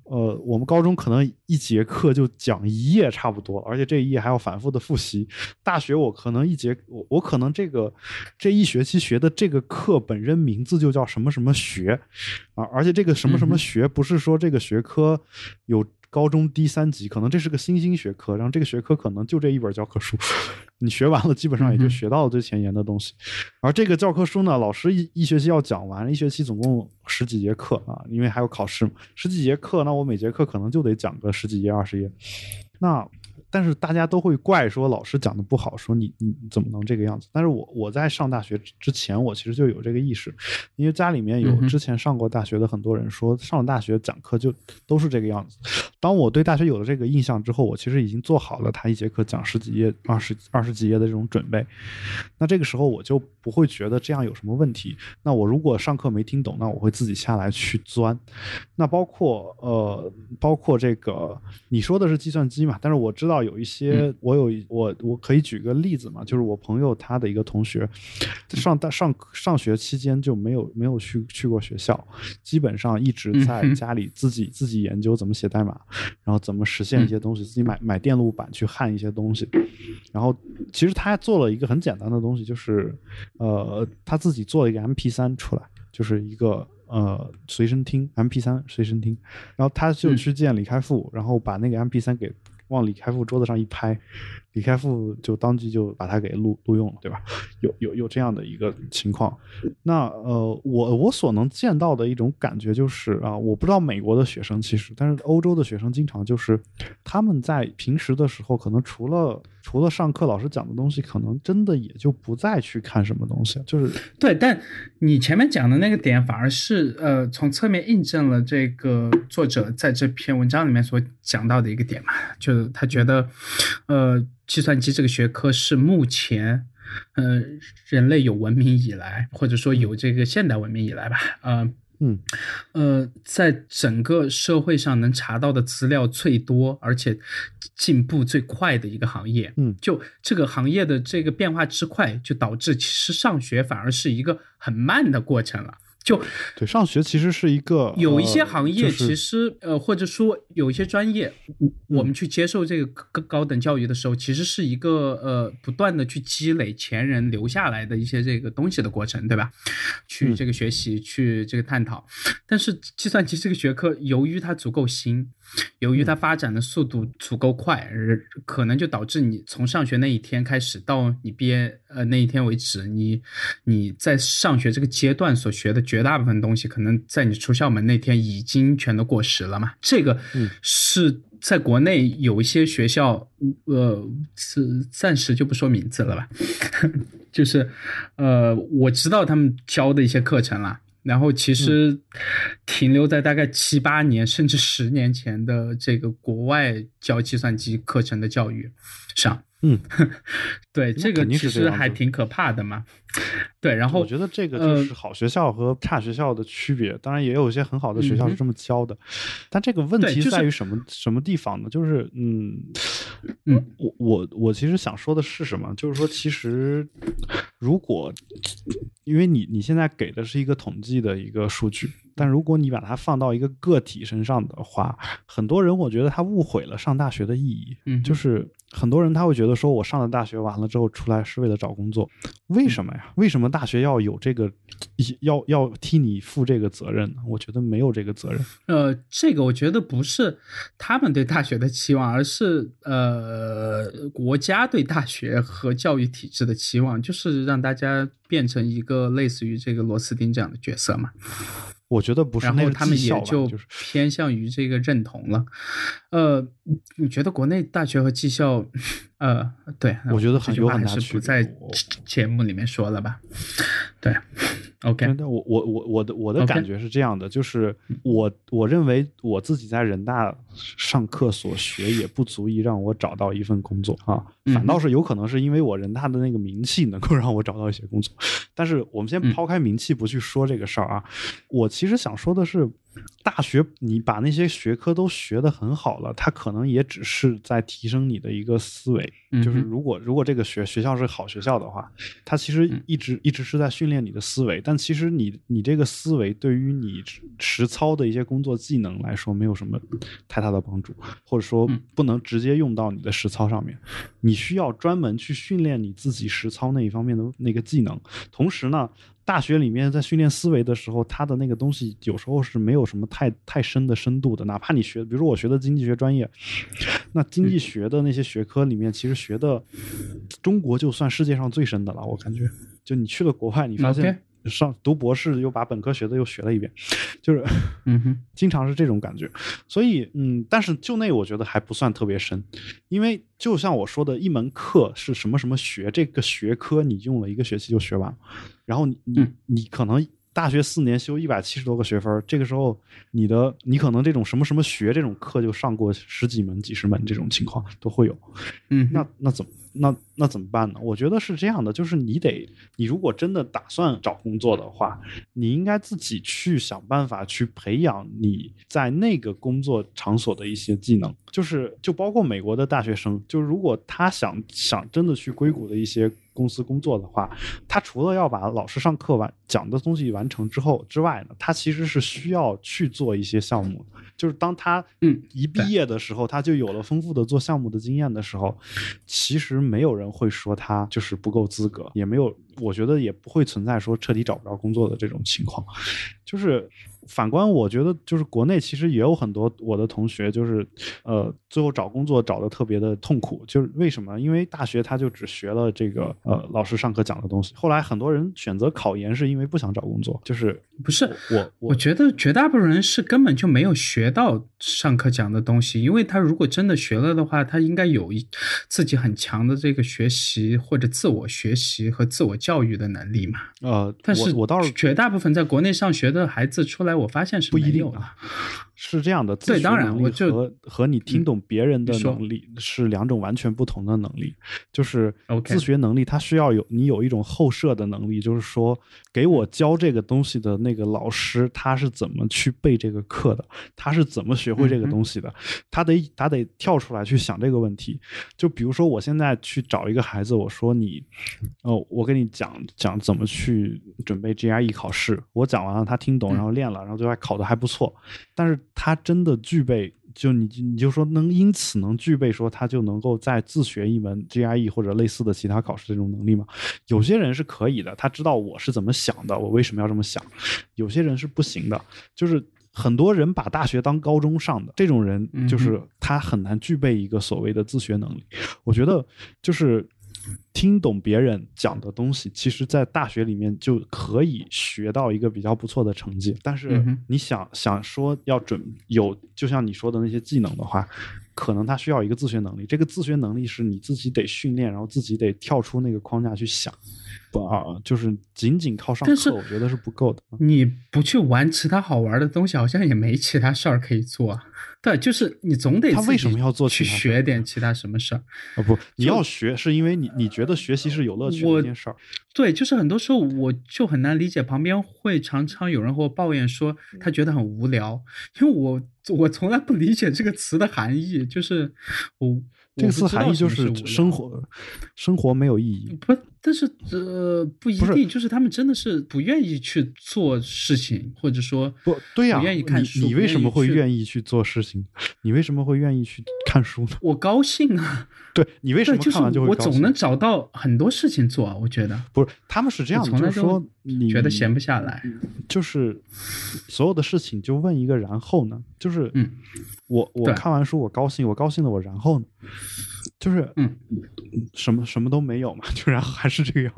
呃，我们高中可能一节课就讲一页差不多，而且这一页还要反复的复习。大学我可能一节，我我可能这个这一学期学的这个课本身名字就叫什么什么学啊，而且这个什么什么学不是说这个学科有。高中低三级，可能这是个新兴学科，然后这个学科可能就这一本教科书，你学完了，基本上也就学到了最前沿的东西。而这个教科书呢，老师一一学期要讲完，一学期总共十几节课啊，因为还有考试，十几节课，那我每节课可能就得讲个十几页、二十页，那。但是大家都会怪说老师讲的不好，说你你怎么能这个样子？但是我我在上大学之前，我其实就有这个意识，因为家里面有之前上过大学的很多人说，上了大学讲课就都是这个样子。当我对大学有了这个印象之后，我其实已经做好了他一节课讲十几页、二十二十几页的这种准备。那这个时候我就不会觉得这样有什么问题。那我如果上课没听懂，那我会自己下来去钻。那包括呃，包括这个你说的是计算机嘛？但是我知道。有一些，我有我我可以举个例子嘛，就是我朋友他的一个同学，上大上上学期间就没有没有去去过学校，基本上一直在家里自己自己研究怎么写代码，然后怎么实现一些东西，自己买买电路板去焊一些东西，然后其实他做了一个很简单的东西，就是呃他自己做了一个 M P 三出来，就是一个呃随身听 M P 三随身听，然后他就去见李开复，然后把那个 M P 三给。往李开复桌子上一拍，李开复就当即就把它给录录用了，对吧？有有有这样的一个情况。那呃，我我所能见到的一种感觉就是啊，我不知道美国的学生其实，但是欧洲的学生经常就是他们在平时的时候，可能除了除了上课老师讲的东西，可能真的也就不再去看什么东西。就是对，但你前面讲的那个点，反而是呃，从侧面印证了这个作者在这篇文章里面所讲到的一个点嘛，就是。他觉得，呃，计算机这个学科是目前，呃，人类有文明以来，或者说有这个现代文明以来吧，呃，嗯，呃，在整个社会上能查到的资料最多，而且进步最快的一个行业。嗯，就这个行业的这个变化之快，就导致其实上学反而是一个很慢的过程了。就对，上学其实是一个有一些行业，其实呃，或者说有一些专业，我们去接受这个高高等教育的时候，其实是一个呃，不断的去积累前人留下来的一些这个东西的过程，对吧？去这个学习，去这个探讨。但是计算机这个学科，由于它足够新。由于它发展的速度足够快，可能就导致你从上学那一天开始到你毕业呃那一天为止，你你在上学这个阶段所学的绝大部分东西，可能在你出校门那天已经全都过时了嘛。这个是在国内有一些学校，呃，是暂时就不说名字了吧，就是呃，我知道他们教的一些课程了。然后其实停留在大概七八年甚至十年前的这个国外教计算机课程的教育上，嗯，对，这个其实还挺可怕的嘛。对，然后我觉得这个就是好学校和差学校的区别。当然，也有一些很好的学校是这么教的，但这个问题在于什么什么地方呢？就是嗯嗯，我我我其实想说的是什么？就是说，其实如果因为你你现在给的是一个统计的一个数据。但如果你把它放到一个个体身上的话，很多人我觉得他误会了上大学的意义。嗯，就是很多人他会觉得说，我上了大学完了之后出来是为了找工作，为什么呀？为什么大学要有这个，要要替你负这个责任呢？我觉得没有这个责任。呃，这个我觉得不是他们对大学的期望，而是呃国家对大学和教育体制的期望，就是让大家变成一个类似于这个螺丝钉这样的角色嘛。我觉得不是，然后他们也就偏向于这个认同了。呃，你觉得国内大学和技校，呃，对，我觉得很有很大区别。不在节目里面说了吧？对。OK，那我我我我的我的感觉是这样的，就是我我认为我自己在人大上课所学也不足以让我找到一份工作啊，反倒是有可能是因为我人大的那个名气能够让我找到一些工作。但是我们先抛开名气不去说这个事儿啊，我其实想说的是。大学，你把那些学科都学得很好了，它可能也只是在提升你的一个思维。就是如果如果这个学学校是好学校的话，它其实一直一直是在训练你的思维。但其实你你这个思维对于你实操的一些工作技能来说，没有什么太大的帮助，或者说不能直接用到你的实操上面。你需要专门去训练你自己实操那一方面的那个技能。同时呢。大学里面在训练思维的时候，它的那个东西有时候是没有什么太太深的深度的。哪怕你学，比如说我学的经济学专业，那经济学的那些学科里面，其实学的中国就算世界上最深的了。我感觉，就你去了国外，你发现。上读博士又把本科学的又学了一遍，就是，嗯哼，经常是这种感觉。所以，嗯，但是就那我觉得还不算特别深，因为就像我说的，一门课是什么什么学，这个学科你用了一个学期就学完了，然后你你可能大学四年修一百七十多个学分，这个时候你的你可能这种什么什么学这种课就上过十几门、几十门这种情况都会有，嗯，那那怎么？那那怎么办呢？我觉得是这样的，就是你得，你如果真的打算找工作的话，你应该自己去想办法去培养你在那个工作场所的一些技能，就是就包括美国的大学生，就如果他想想真的去硅谷的一些。公司工作的话，他除了要把老师上课完讲的东西完成之后之外呢，他其实是需要去做一些项目。就是当他嗯一毕业的时候，他就有了丰富的做项目的经验的时候，其实没有人会说他就是不够资格，也没有，我觉得也不会存在说彻底找不着工作的这种情况，就是。反观，我觉得就是国内其实也有很多我的同学，就是呃，最后找工作找的特别的痛苦。就是为什么？因为大学他就只学了这个呃老师上课讲的东西。后来很多人选择考研，是因为不想找工作。就是不是我，我觉得绝大部分人是根本就没有学到上课讲的东西。因为他如果真的学了的话，他应该有一自己很强的这个学习或者自我学习和自我教育的能力嘛。呃，但是我倒是绝大部分在国内上学的孩子出来。我发现是不一定的，是这样的。对，当然，我就和和你听懂别人的能力是两种完全不同的能力。就是自学能力，它需要有你有一种后设的能力，就是说，给我教这个东西的那个老师，他是怎么去背这个课的？他是怎么学会这个东西的？他得他得跳出来去想这个问题。就比如说，我现在去找一个孩子，我说你，哦，我跟你讲讲怎么去准备 GRE 考试。我讲完了，他听懂，然后练了。然后最后考的还不错，但是他真的具备，就你你就说能因此能具备说他就能够再自学一门 GRE 或者类似的其他考试这种能力吗？有些人是可以的，他知道我是怎么想的，我为什么要这么想。有些人是不行的，就是很多人把大学当高中上的这种人，就是他很难具备一个所谓的自学能力。我觉得就是。听懂别人讲的东西，其实，在大学里面就可以学到一个比较不错的成绩。但是，你想想说要准有，就像你说的那些技能的话，可能他需要一个自学能力。这个自学能力是你自己得训练，然后自己得跳出那个框架去想。不啊，就是仅仅靠上课，我觉得是不够的。你不去玩其他好玩的东西，好像也没其他事儿可以做。对，就是你总得他为什么要做去学点其他什么事儿啊？不，你要学是因为你你觉得学习是有乐趣的一件事儿。对，就是很多时候我就很难理解，旁边会常常有人和我抱怨说他觉得很无聊，因为我我从来不理解这个词的含义，就是我。这个词含义就是生活，生活没有意义。不，但是呃，不一定，就是他们真的是不愿意去做事情，或者说不对呀，不愿意看书。你为什么会愿意意去做事情？你为什么会愿意去看书呢？我高兴啊！对你为什么看完就会？我总能找到很多事情做，我觉得不是，他们是这样的，就是说你觉得闲不下来，就是所有的事情就问一个然后呢？就是嗯，我我看完书我高兴，我高兴的我然后呢？就是嗯，什么什么都没有嘛，就然后还是这个样，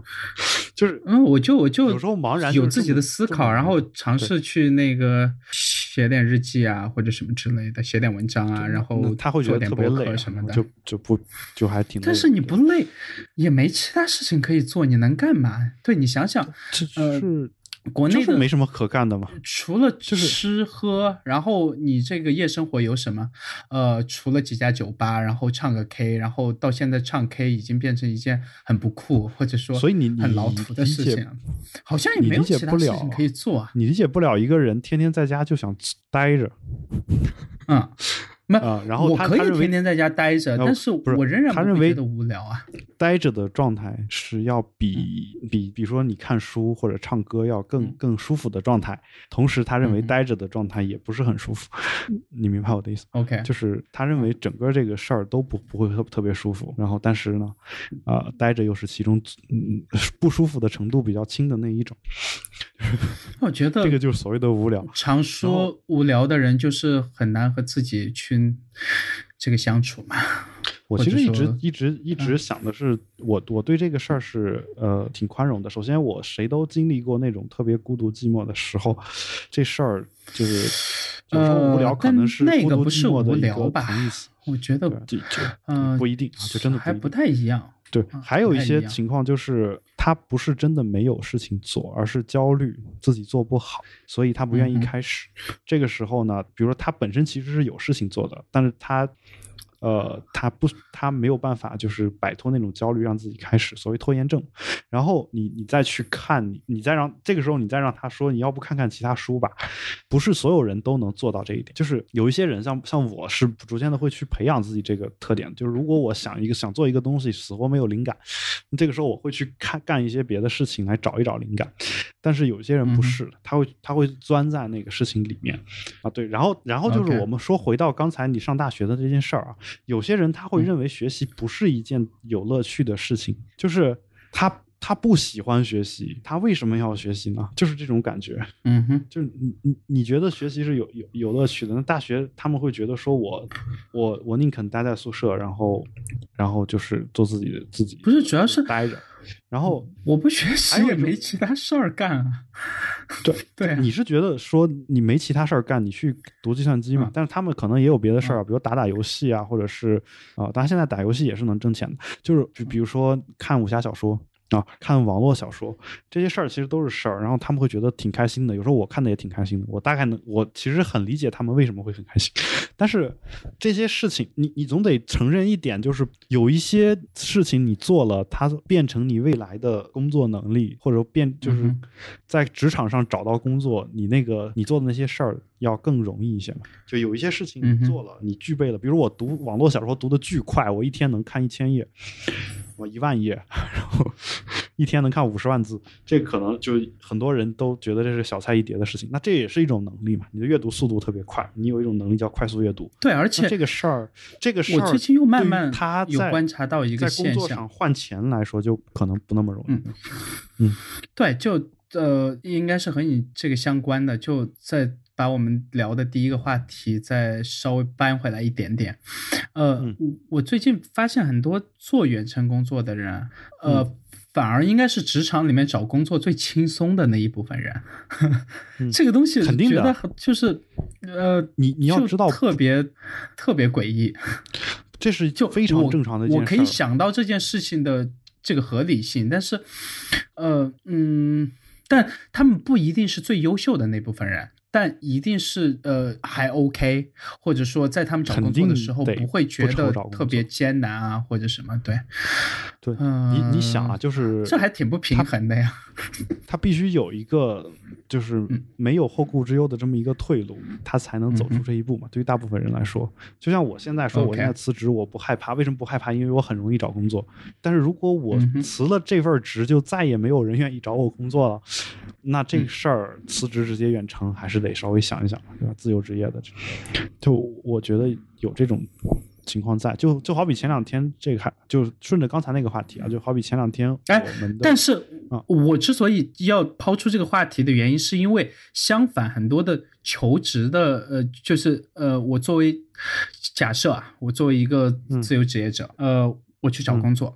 就是嗯，我就我就有时候茫然，有自己的思考，然后尝试去那个写点日记啊，或者什么之类的，写点文章啊，然后他会觉得特别累什么的，就就不就还挺。但是你不累，也没其他事情可以做，你能干嘛？对你想想，呃。国内的没什么可干的嘛，除了就是吃喝，然后你这个夜生活有什么？呃，除了几家酒吧，然后唱个 K，然后到现在唱 K 已经变成一件很不酷或者说所以你很老土的事情，好像也没有其他事情可以做啊。你理解不了一个人天天在家就想待着，嗯。啊，然后我可以天天在家待着，但是我仍然他认为的无聊啊。待着的状态是要比比，比如说你看书或者唱歌要更更舒服的状态。同时，他认为待着的状态也不是很舒服。你明白我的意思？OK，就是他认为整个这个事儿都不不会特特别舒服。然后，但是呢，啊，待着又是其中嗯不舒服的程度比较轻的那一种。我觉得这个就是所谓的无聊。常说无聊的人就是很难和自己去这个相处嘛。我其实一直一直一直想的是，我我对这个事儿是呃挺宽容的。首先，我谁都经历过那种特别孤独寂寞的时候，这事儿就是就是说无聊，可能是那个不是无聊吧？我觉得不一定啊，就真的还不太一样。对，还有一些情况就是他不是真的没有事情做，而是焦虑自己做不好，所以他不愿意开始。这个时候呢，比如说他本身其实是有事情做的，但是他。呃，他不，他没有办法，就是摆脱那种焦虑，让自己开始所谓拖延症。然后你，你再去看，你，你再让这个时候，你再让他说，你要不看看其他书吧？不是所有人都能做到这一点，就是有一些人，像像我是逐渐的会去培养自己这个特点。就是如果我想一个想做一个东西，死活没有灵感，这个时候我会去看干一些别的事情来找一找灵感。但是有些人不是，他会他会钻在那个事情里面啊。对，然后然后就是我们说回到刚才你上大学的这件事儿啊。有些人他会认为学习不是一件有乐趣的事情，就是他他不喜欢学习，他为什么要学习呢？就是这种感觉。嗯哼，就是你你你觉得学习是有有有乐趣的？那大学他们会觉得说我我我宁肯待在宿舍，然后然后就是做自己的自己，不是主要是待着。然后我不学习也没其他事儿干啊。对对，你是觉得说你没其他事儿干，你去读计算机嘛？但是他们可能也有别的事儿，比如打打游戏啊，或者是啊，当然现在打游戏也是能挣钱的，就是就比如说看武侠小说。啊，看网络小说这些事儿其实都是事儿，然后他们会觉得挺开心的。有时候我看的也挺开心的。我大概能，我其实很理解他们为什么会很开心。但是这些事情，你你总得承认一点，就是有一些事情你做了，它变成你未来的工作能力，或者变就是在职场上找到工作，你那个你做的那些事儿要更容易一些嘛。就有一些事情你做了，你具备了，比如我读网络小说读的巨快，我一天能看一千页。我一万页，然后一天能看五十万字，这可能就很多人都觉得这是小菜一碟的事情。那这也是一种能力嘛？你的阅读速度特别快，你有一种能力叫快速阅读。对，而且这个事儿，这个事儿，我最近又慢慢他有观察到一个现象，在工作上换钱来说，就可能不那么容易。嗯，对，就呃，应该是和你这个相关的，就在。把我们聊的第一个话题再稍微搬回来一点点，呃，我我最近发现很多做远程工作的人，呃，反而应该是职场里面找工作最轻松的那一部分人。这个东西肯定的，就是呃，你你要知道，特别特别诡异，这是 就非常正常的。我可以想到这件事情的这个合理性，但是，呃，嗯，但他们不一定是最优秀的那部分人。但一定是呃还 OK，或者说在他们找工作的时候不会觉得特别艰难啊，或者什么。对，对嗯你你想啊，就是这还挺不平衡的呀。他必须有一个就是嗯没有后顾之忧的这么一个退路，他才能走出这一步嘛。对于大部分人来说，就像我现在说，我现在辞职，我不害怕，为什么不害怕？因为我很容易找工作。但是如果我辞了这份职，就再也没有人愿意找我工作了，那嗯这个事儿辞职直接远程还是得稍微想一想，对吧？自由职业的，就我觉得有这种。情况在，就就好比前两天这个还就顺着刚才那个话题啊，就好比前两天哎但是啊我之所以要抛出这个话题的原因，是因为相反，很多的求职的，呃，就是呃，我作为假设啊，我作为一个自由职业者，呃，我去找工作，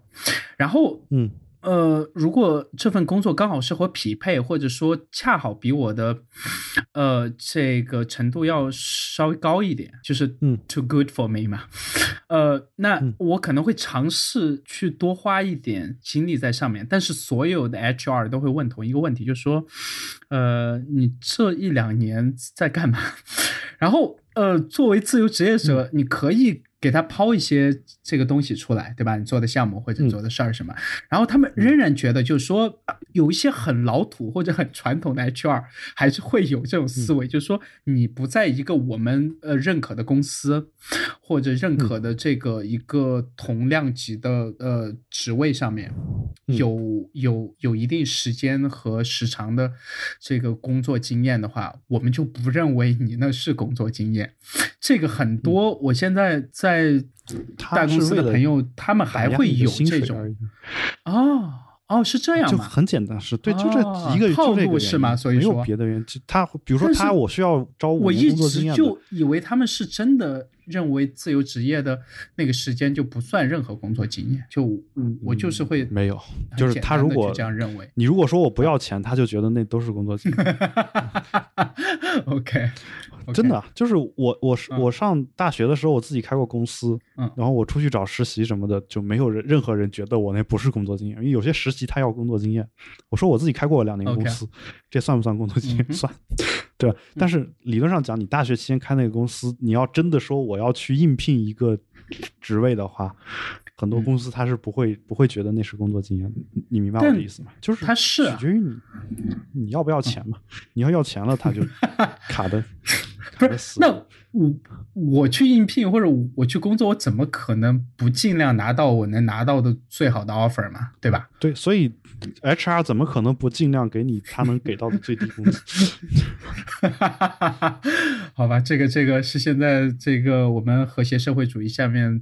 然后嗯呃，如果这份工作刚好是和匹配，或者说恰好比我的呃这个程度要稍微高一点，就是嗯。too good for me 嘛，呃，那嗯。我可能会尝试去多花一点精力在上面，但是所有的 HR 都会问同一个问题，就是说，呃，你这一两年在干嘛？然后呃，作为自由职业者，你可以给他抛一些这个东西出来，对吧？你做的项目或者嗯。做的事儿什么，然后他们仍然觉得，就是说呃有一些很老土或者很传统的 HR 还是会有这种思维，就是说你不在一个我们呃认可的公司或者认可的这个一个同量级的呃职位上面，嗯。有有有一定时间和时长的这个工作经验的话，我们就不认为你那是工作经验。这个很多，我现在在他大公司的朋友，他们还会有这种哦哦，是这样就吗？很简单，是对，就这哦一个套路是吗所以说别的原因。他比如说他我需要招我一直就，以为他们是真的认为自由职业的那个时间就不算任何工作经验，就嗯我就是会没有，就是他如果这样认为。你如果说我不要钱，他就觉得那都是工作经验。OK，真的，就是我我是嗯我上大学的时候，我自己开过公司，嗯然后我出去找实习什么的，就没有人任何人觉得我那不是工作经验，因为有些实习他要工作经验。我说我自己开过两年公司这算不算工作经验？嗯算，对吧？但是理论上讲，你大学期间开那个公司，你要真的说我要去应聘一个职位的话，很多嗯公司他是不会不会觉得那是工作经验。你你明白我的意思吗？就是他是啊取决于你你要不要钱嘛。你要要钱了，他就 卡的不。是那我我去应聘或者我去工作，我怎么可能不尽量拿到我能拿到的最好的 offer 嘛？对吧？对，所以 HR 怎么可能不尽量给你他能给到的最低工资？好吧，这个这个是现在这个我们和谐社会主义下面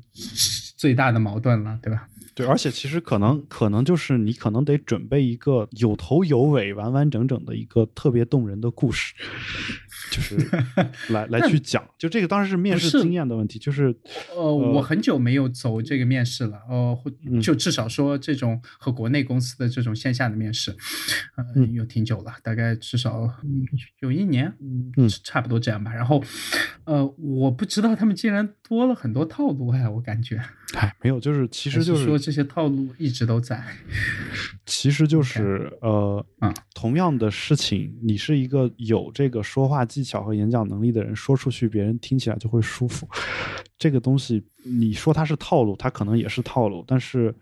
最大的矛盾了，对吧？对，而且其实可能可能就是你可能得准备一个有头有尾、完完整整的一个特别动人的故事，就是 来来去讲。就这个当时是面试经验的问题，就是呃，我很久没有走这个面试了，呃，或嗯就至少说这种和国内公司的这种线下的面试，呃，嗯有挺久了，大概至少嗯有一年，嗯嗯差不多这样吧。然后，呃，我不知道他们竟然多了很多套路，哎，我感觉，哎，没有，就是其实就是说这些套路一直都在。其实就是呃，嗯同样的事情，你是一个有这个说话技巧和演讲能力的人，说出去别人听起来就会舒服。这个东西，你说它是套路，它可能也是套路，但是，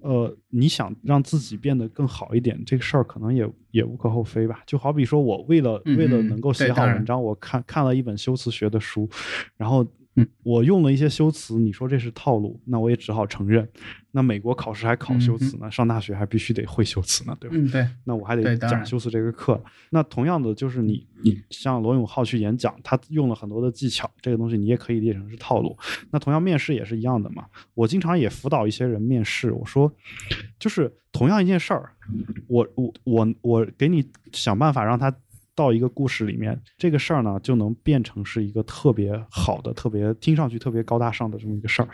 呃，你想让自己变得更好一点，这个事儿可能也也无可厚非吧。就好比说我为了嗯为了嗯能够写好文章，我看看了一本修辞学的书，然后嗯我用了一些修辞，你说这是套路，那我也只好承认。那美国考试还考修辞呢，上大学还必须得会修辞呢，对吧？嗯，对，那我还得讲修辞这个课。那同样的，就是你你像罗永浩去演讲，他用了很多的技巧，这个东西你也可以列成是套路。那同样面试也是一样的嘛。我经常也辅导一些人面试，我说，就是同样一件事儿，我我我我给你想办法让他。到一个故事里面，这个事儿呢就能变成是一个特别好的、特别听上去特别高大上的这么一个事儿，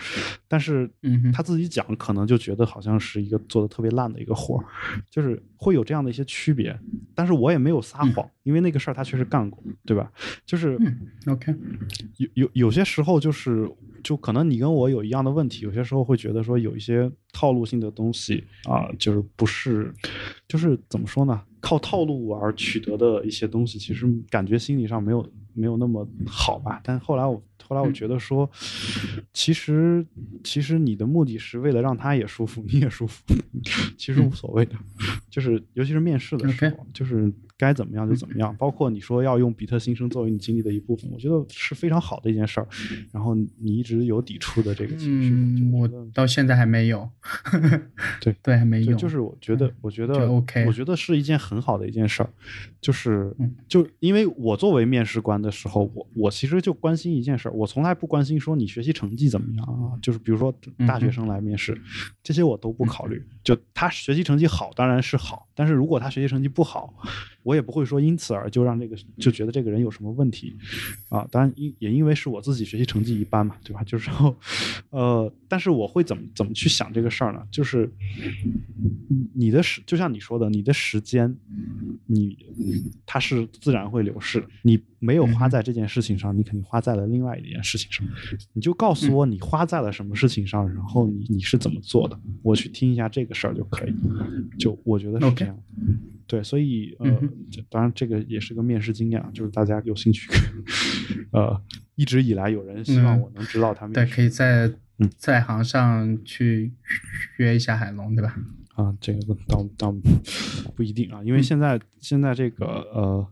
但是嗯他自己讲可能就觉得好像是一个做的特别烂的一个活儿，就是会有这样的一些区别。但是我也没有撒谎，因为那个事儿他确实干过，对吧？就是嗯，OK，有有有些时候就是就可能你跟我有一样的问题，有些时候会觉得说有一些套路性的东西啊，就是不是，就是怎么说呢？靠套路而取得的一些东西，其实感觉心理上没有没有那么好吧。但后来我后来我觉得说，其实其实你的目的是为了让他也舒服，你也舒服，其实无所谓的。就是尤其是面试的时候，就是该怎么样就怎么样。包括你说要用比特新生作为你经历的一部分，我觉得是非常好的一件事儿。然后你一直有抵触的这个情绪，我到现在还没有。对 对，还没有。就是我觉得，我觉得 OK，我觉得是一件很好的一件事儿。就是就因为我作为面试官的时候，我我其实就关心一件事儿。我从来不关心说你学习成绩怎么样啊，就是比如说大学生来面试，这些我都不考虑。就他学习成绩好，当然是好，但是如果他学习成绩不好，我也不会说因此而就让这个就觉得这个人有什么问题啊。当然因也因为是我自己学习成绩一般嘛，对吧？就是说呃，但是我会怎么怎么去想这个事儿呢？就是你的时，就像你说的，你的时间，你它是自然会流逝，你没有花在这件事情上，你肯定花在了另外一件事情上。你就告诉我你花在了什么事情上，然后你你是怎么做的，我去听一下这个事儿就可以。就我觉得是这样。对，所以呃，当然这个也是个面试经验啊，就是大家有兴趣，呃，一直以来有人希望我能知道他们。对，可以在在行上去约一下海龙，对吧？啊，这个倒倒不一定啊，因为现在现在这个呃，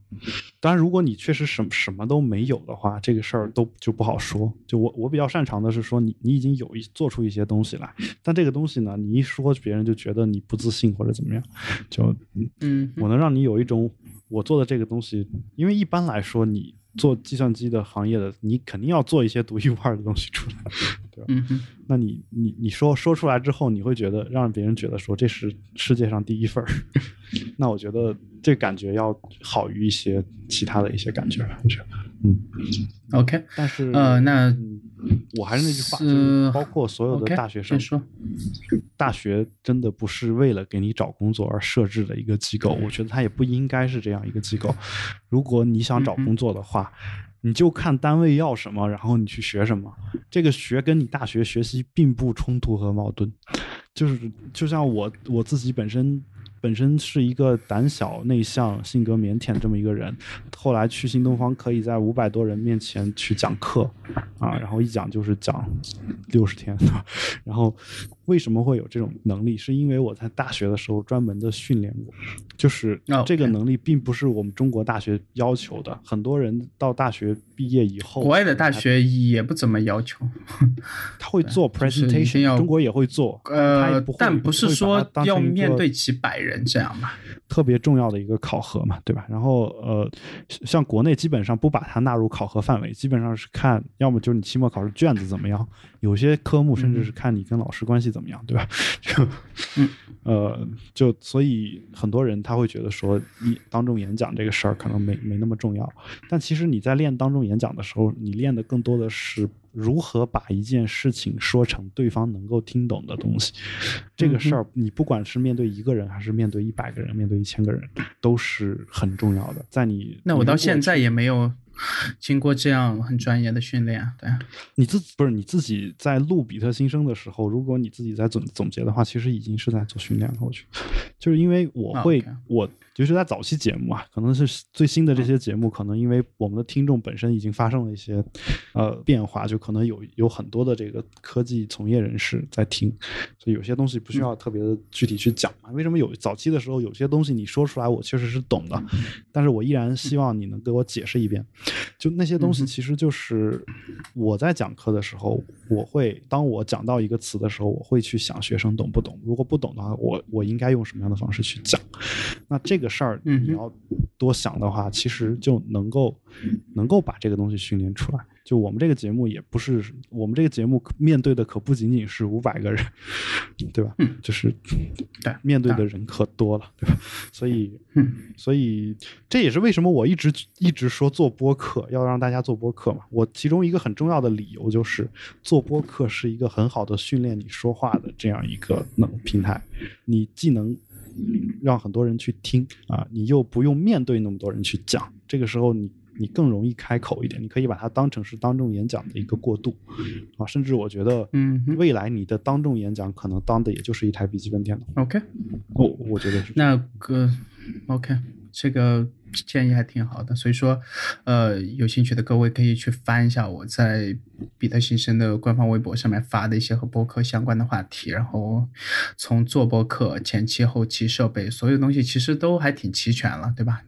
当然如果你确实什什么都没有的话，这个事儿都就不好说。就我我比较擅长的是说，你你已经有一做出一些东西来，但这个东西呢，你一说别人就觉得你不自信或者怎么样，就嗯，我能让你有一种我做的这个东西，因为一般来说你。做计算机的行业的，你肯定要做一些独一无二的东西出来，对吧？嗯那你你你说说出来之后，你会觉得让别人觉得说这是世界上第一份儿，那我觉得这感觉要好于一些其他的一些感觉，我觉得，嗯，OK，但是呃，那我还是那句话，就是包括所有的大学生，说，大学真的不是为了给你找工作而设置的一个机构，我觉得它也不应该是这样一个机构。如果你想找工作的话，你就看单位要什么，然后你去学什么。这个学跟你大学学习并不冲突和矛盾，就是就像我我自己本身。本身是一个胆小、内向、性格腼腆这么一个人，后来去新东方可以在五百多人面前去讲课，啊，然后一讲就是讲六十天，然后为什么会有这种能力？是因为我在大学的时候专门的训练过，就是这个能力并不是我们中国大学要求的，很多人到大学毕业以后，国外的大学也不怎么要求，他会做 presentation，中国也会做，呃，但不是说要面对几百人。这样吧，特别重要的一个考核嘛，对吧？然后呃，像国内基本上不把它纳入考核范围，基本上是看要么就是你期末考试卷子怎么样，有些科目甚至是看你跟老师关系怎么样，对吧？就呃，就所以很多人他会觉得说，你当众演讲这个事儿可能没没那么重要，但其实你在练当众演讲的时候，你练的更多的是。如何把一件事情说成对方能够听懂的东西？这个事儿，你不管是面对一个人，还是面对一百个人，面对一千个人，都是很重要的。在你那我到现在也没有经过这样很专业的训练。对，你自不是你自己在录比特新生的时候，如果你自己在总总结的话，其实已经是在做训练了。我觉得，就是因为我会我。就是在早期节目啊，可能是最新的这些节目，可能因为我们的听众本身已经发生了一些呃变化，就可能有有很多的这个科技从业人士在听，所以有些东西不需要特别的具体去讲嘛。为什么有早期的时候有些东西你说出来我确实是懂的，但是我依然希望你能给我解释一遍。就那些东西其实就是我在讲课的时候，我会当我讲到一个词的时候，我会去想学生懂不懂。如果不懂的话，我我应该用什么样的方式去讲？那这个。事儿，你要多想的话，其实就能够能够把这个东西训练出来。就我们这个节目也不是，我们这个节目面对的可不仅仅是五百个人，对吧？嗯，就是对面对的人可多了，对吧？所以，所以这也是为什么我一直一直说做播客要让大家做播客嘛。我其中一个很重要的理由就是做播客是一个很好的训练你说话的这样一个能平台，你既能。让很多人去听啊，你又不用面对那么多人去讲，这个时候你你更容易开口一点，你可以把它当成是当众演讲的一个过渡啊，甚至我觉得，嗯，未来你的当众演讲可能当的也就是一台笔记本电脑。OK，我我觉得是那个 OK，这个建议还挺好的。所以说，呃，有兴趣的各位可以去翻一下我在比特新生的官方微博上面发的一些和播客相关的话题。然后从做播客前期、后期设备，所有东西其实都还挺齐全了，对吧？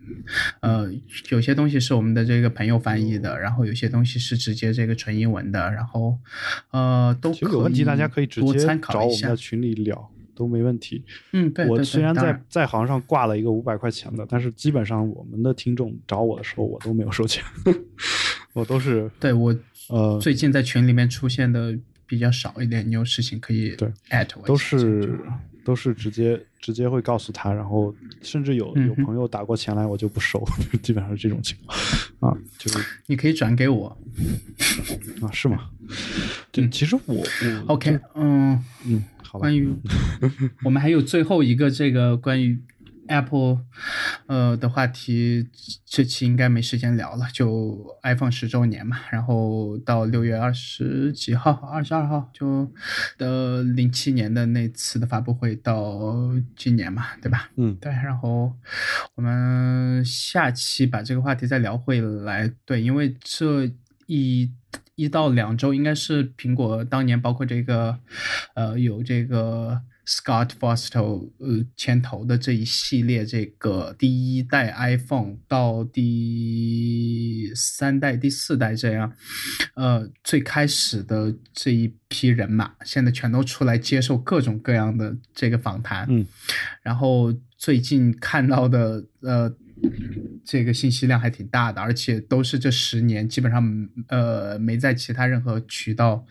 呃，有些东西是我们的这个朋友翻译的，然后有些东西是直接这个纯英文的，然后呃，都有问题大家可以直接参考找我们的群里聊。都没问题。嗯，对。我虽然在在行上挂了一个五百块钱的，但是基本上我们的听众找我的时候，我都没有收钱，我都是对我呃最近在群里面出现的比较少一点，你有事情可以对艾特我。都是都是直接直接会告诉他，然后甚至有有朋友打过钱来，我就不收，基本上是这种情况啊。就是你可以转给我啊？是吗？对，其实我我 OK，嗯嗯。关于 我们还有最后一个这个关于 Apple 呃的话题，这期应该没时间聊了。就 iPhone 十周年嘛，然后到六月二十几号，二十二号就的零七年的那次的发布会到今年嘛，对吧？嗯，对。然后我们下期把这个话题再聊回来。对，因为这一。一到两周应该是苹果当年包括这个，呃，有这个 Scott Forstall 呃牵头的这一系列这个第一代 iPhone 到第三代、第四代这样，呃，最开始的这一批人马，现在全都出来接受各种各样的这个访谈，嗯，然后最近看到的呃。这个信息量还挺大的，而且都是这十年基本上呃没在其他任何渠道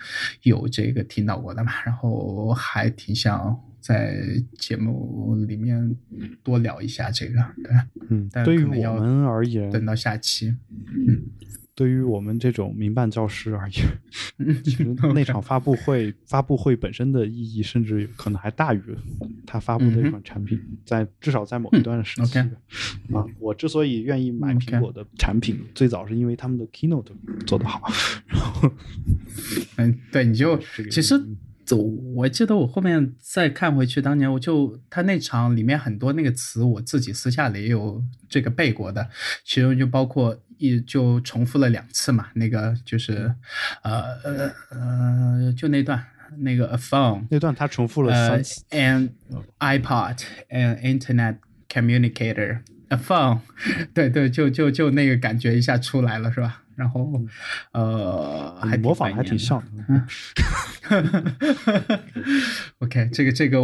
有这个听到过的嘛，然后还挺想在节目里面多聊一下这个，对，嗯，对于我们而言，等到下期，嗯。对于我们这种民办教师而言，其实那场发布会发布会本身的意义，甚至可能还大于他发布的一款产品。在至少在某一段时期，啊，我之所以愿意买苹果的产品，最早是因为他们的 Keynote 做得好。然后，嗯，对，你就 其实。走，我记得我后面再看回去，当年我就他那场里面很多那个词，我自己私下里也有这个背过的，其中就包括一就重复了两次嘛，那个就是呃呃呃，就那段那个 a phone 那段他重复了三次，and iPod and Internet communicator a phone，对对，就就就那个感觉一下出来了，是吧？然后，呃，还模仿还挺像的。OK，这个这个。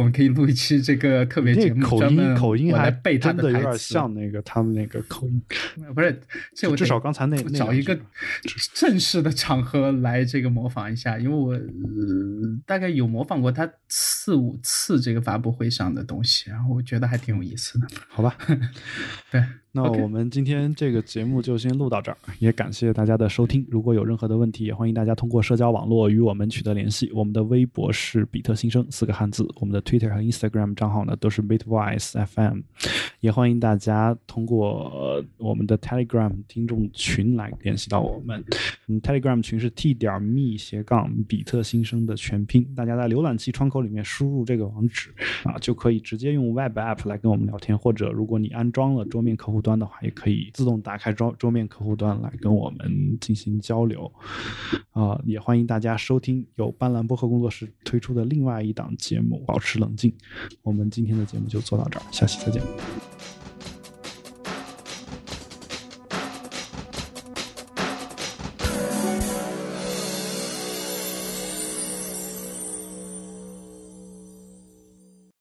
我们可以录一期这个特别节目，口音口音还背他的有点像那个他们那个口音，不是，这我至少刚才那找一个正式的场合来这个模仿一下，因为我大概有模仿过他四五次这个发布会上的东西，然后我觉得还挺有意思的。好吧，对，那我们今天这个节目就先录到这儿，也感谢大家的收听。如果有任何的问题，也欢迎大家通过社交网络与我们取得联系。我们的微博是比特新生四个汉字，我们的。Twitter 和 Instagram 账号呢都是 Bitwise FM，也欢迎大家通过我们的 Telegram 听众群来联系到我们。嗯，Telegram 群是 T 点 me 斜杠比特新生的全拼。大家在浏览器窗口里面输入这个网址啊，就可以直接用 Web App 来跟我们聊天。或者如果你安装了桌面客户端的话，也可以自动打开桌桌面客户端来跟我们进行交流。啊，也欢迎大家收听由斑斓播客工作室推出的另外一档节目，保持。冷静，我们今天的节目就做到这儿，下期再见。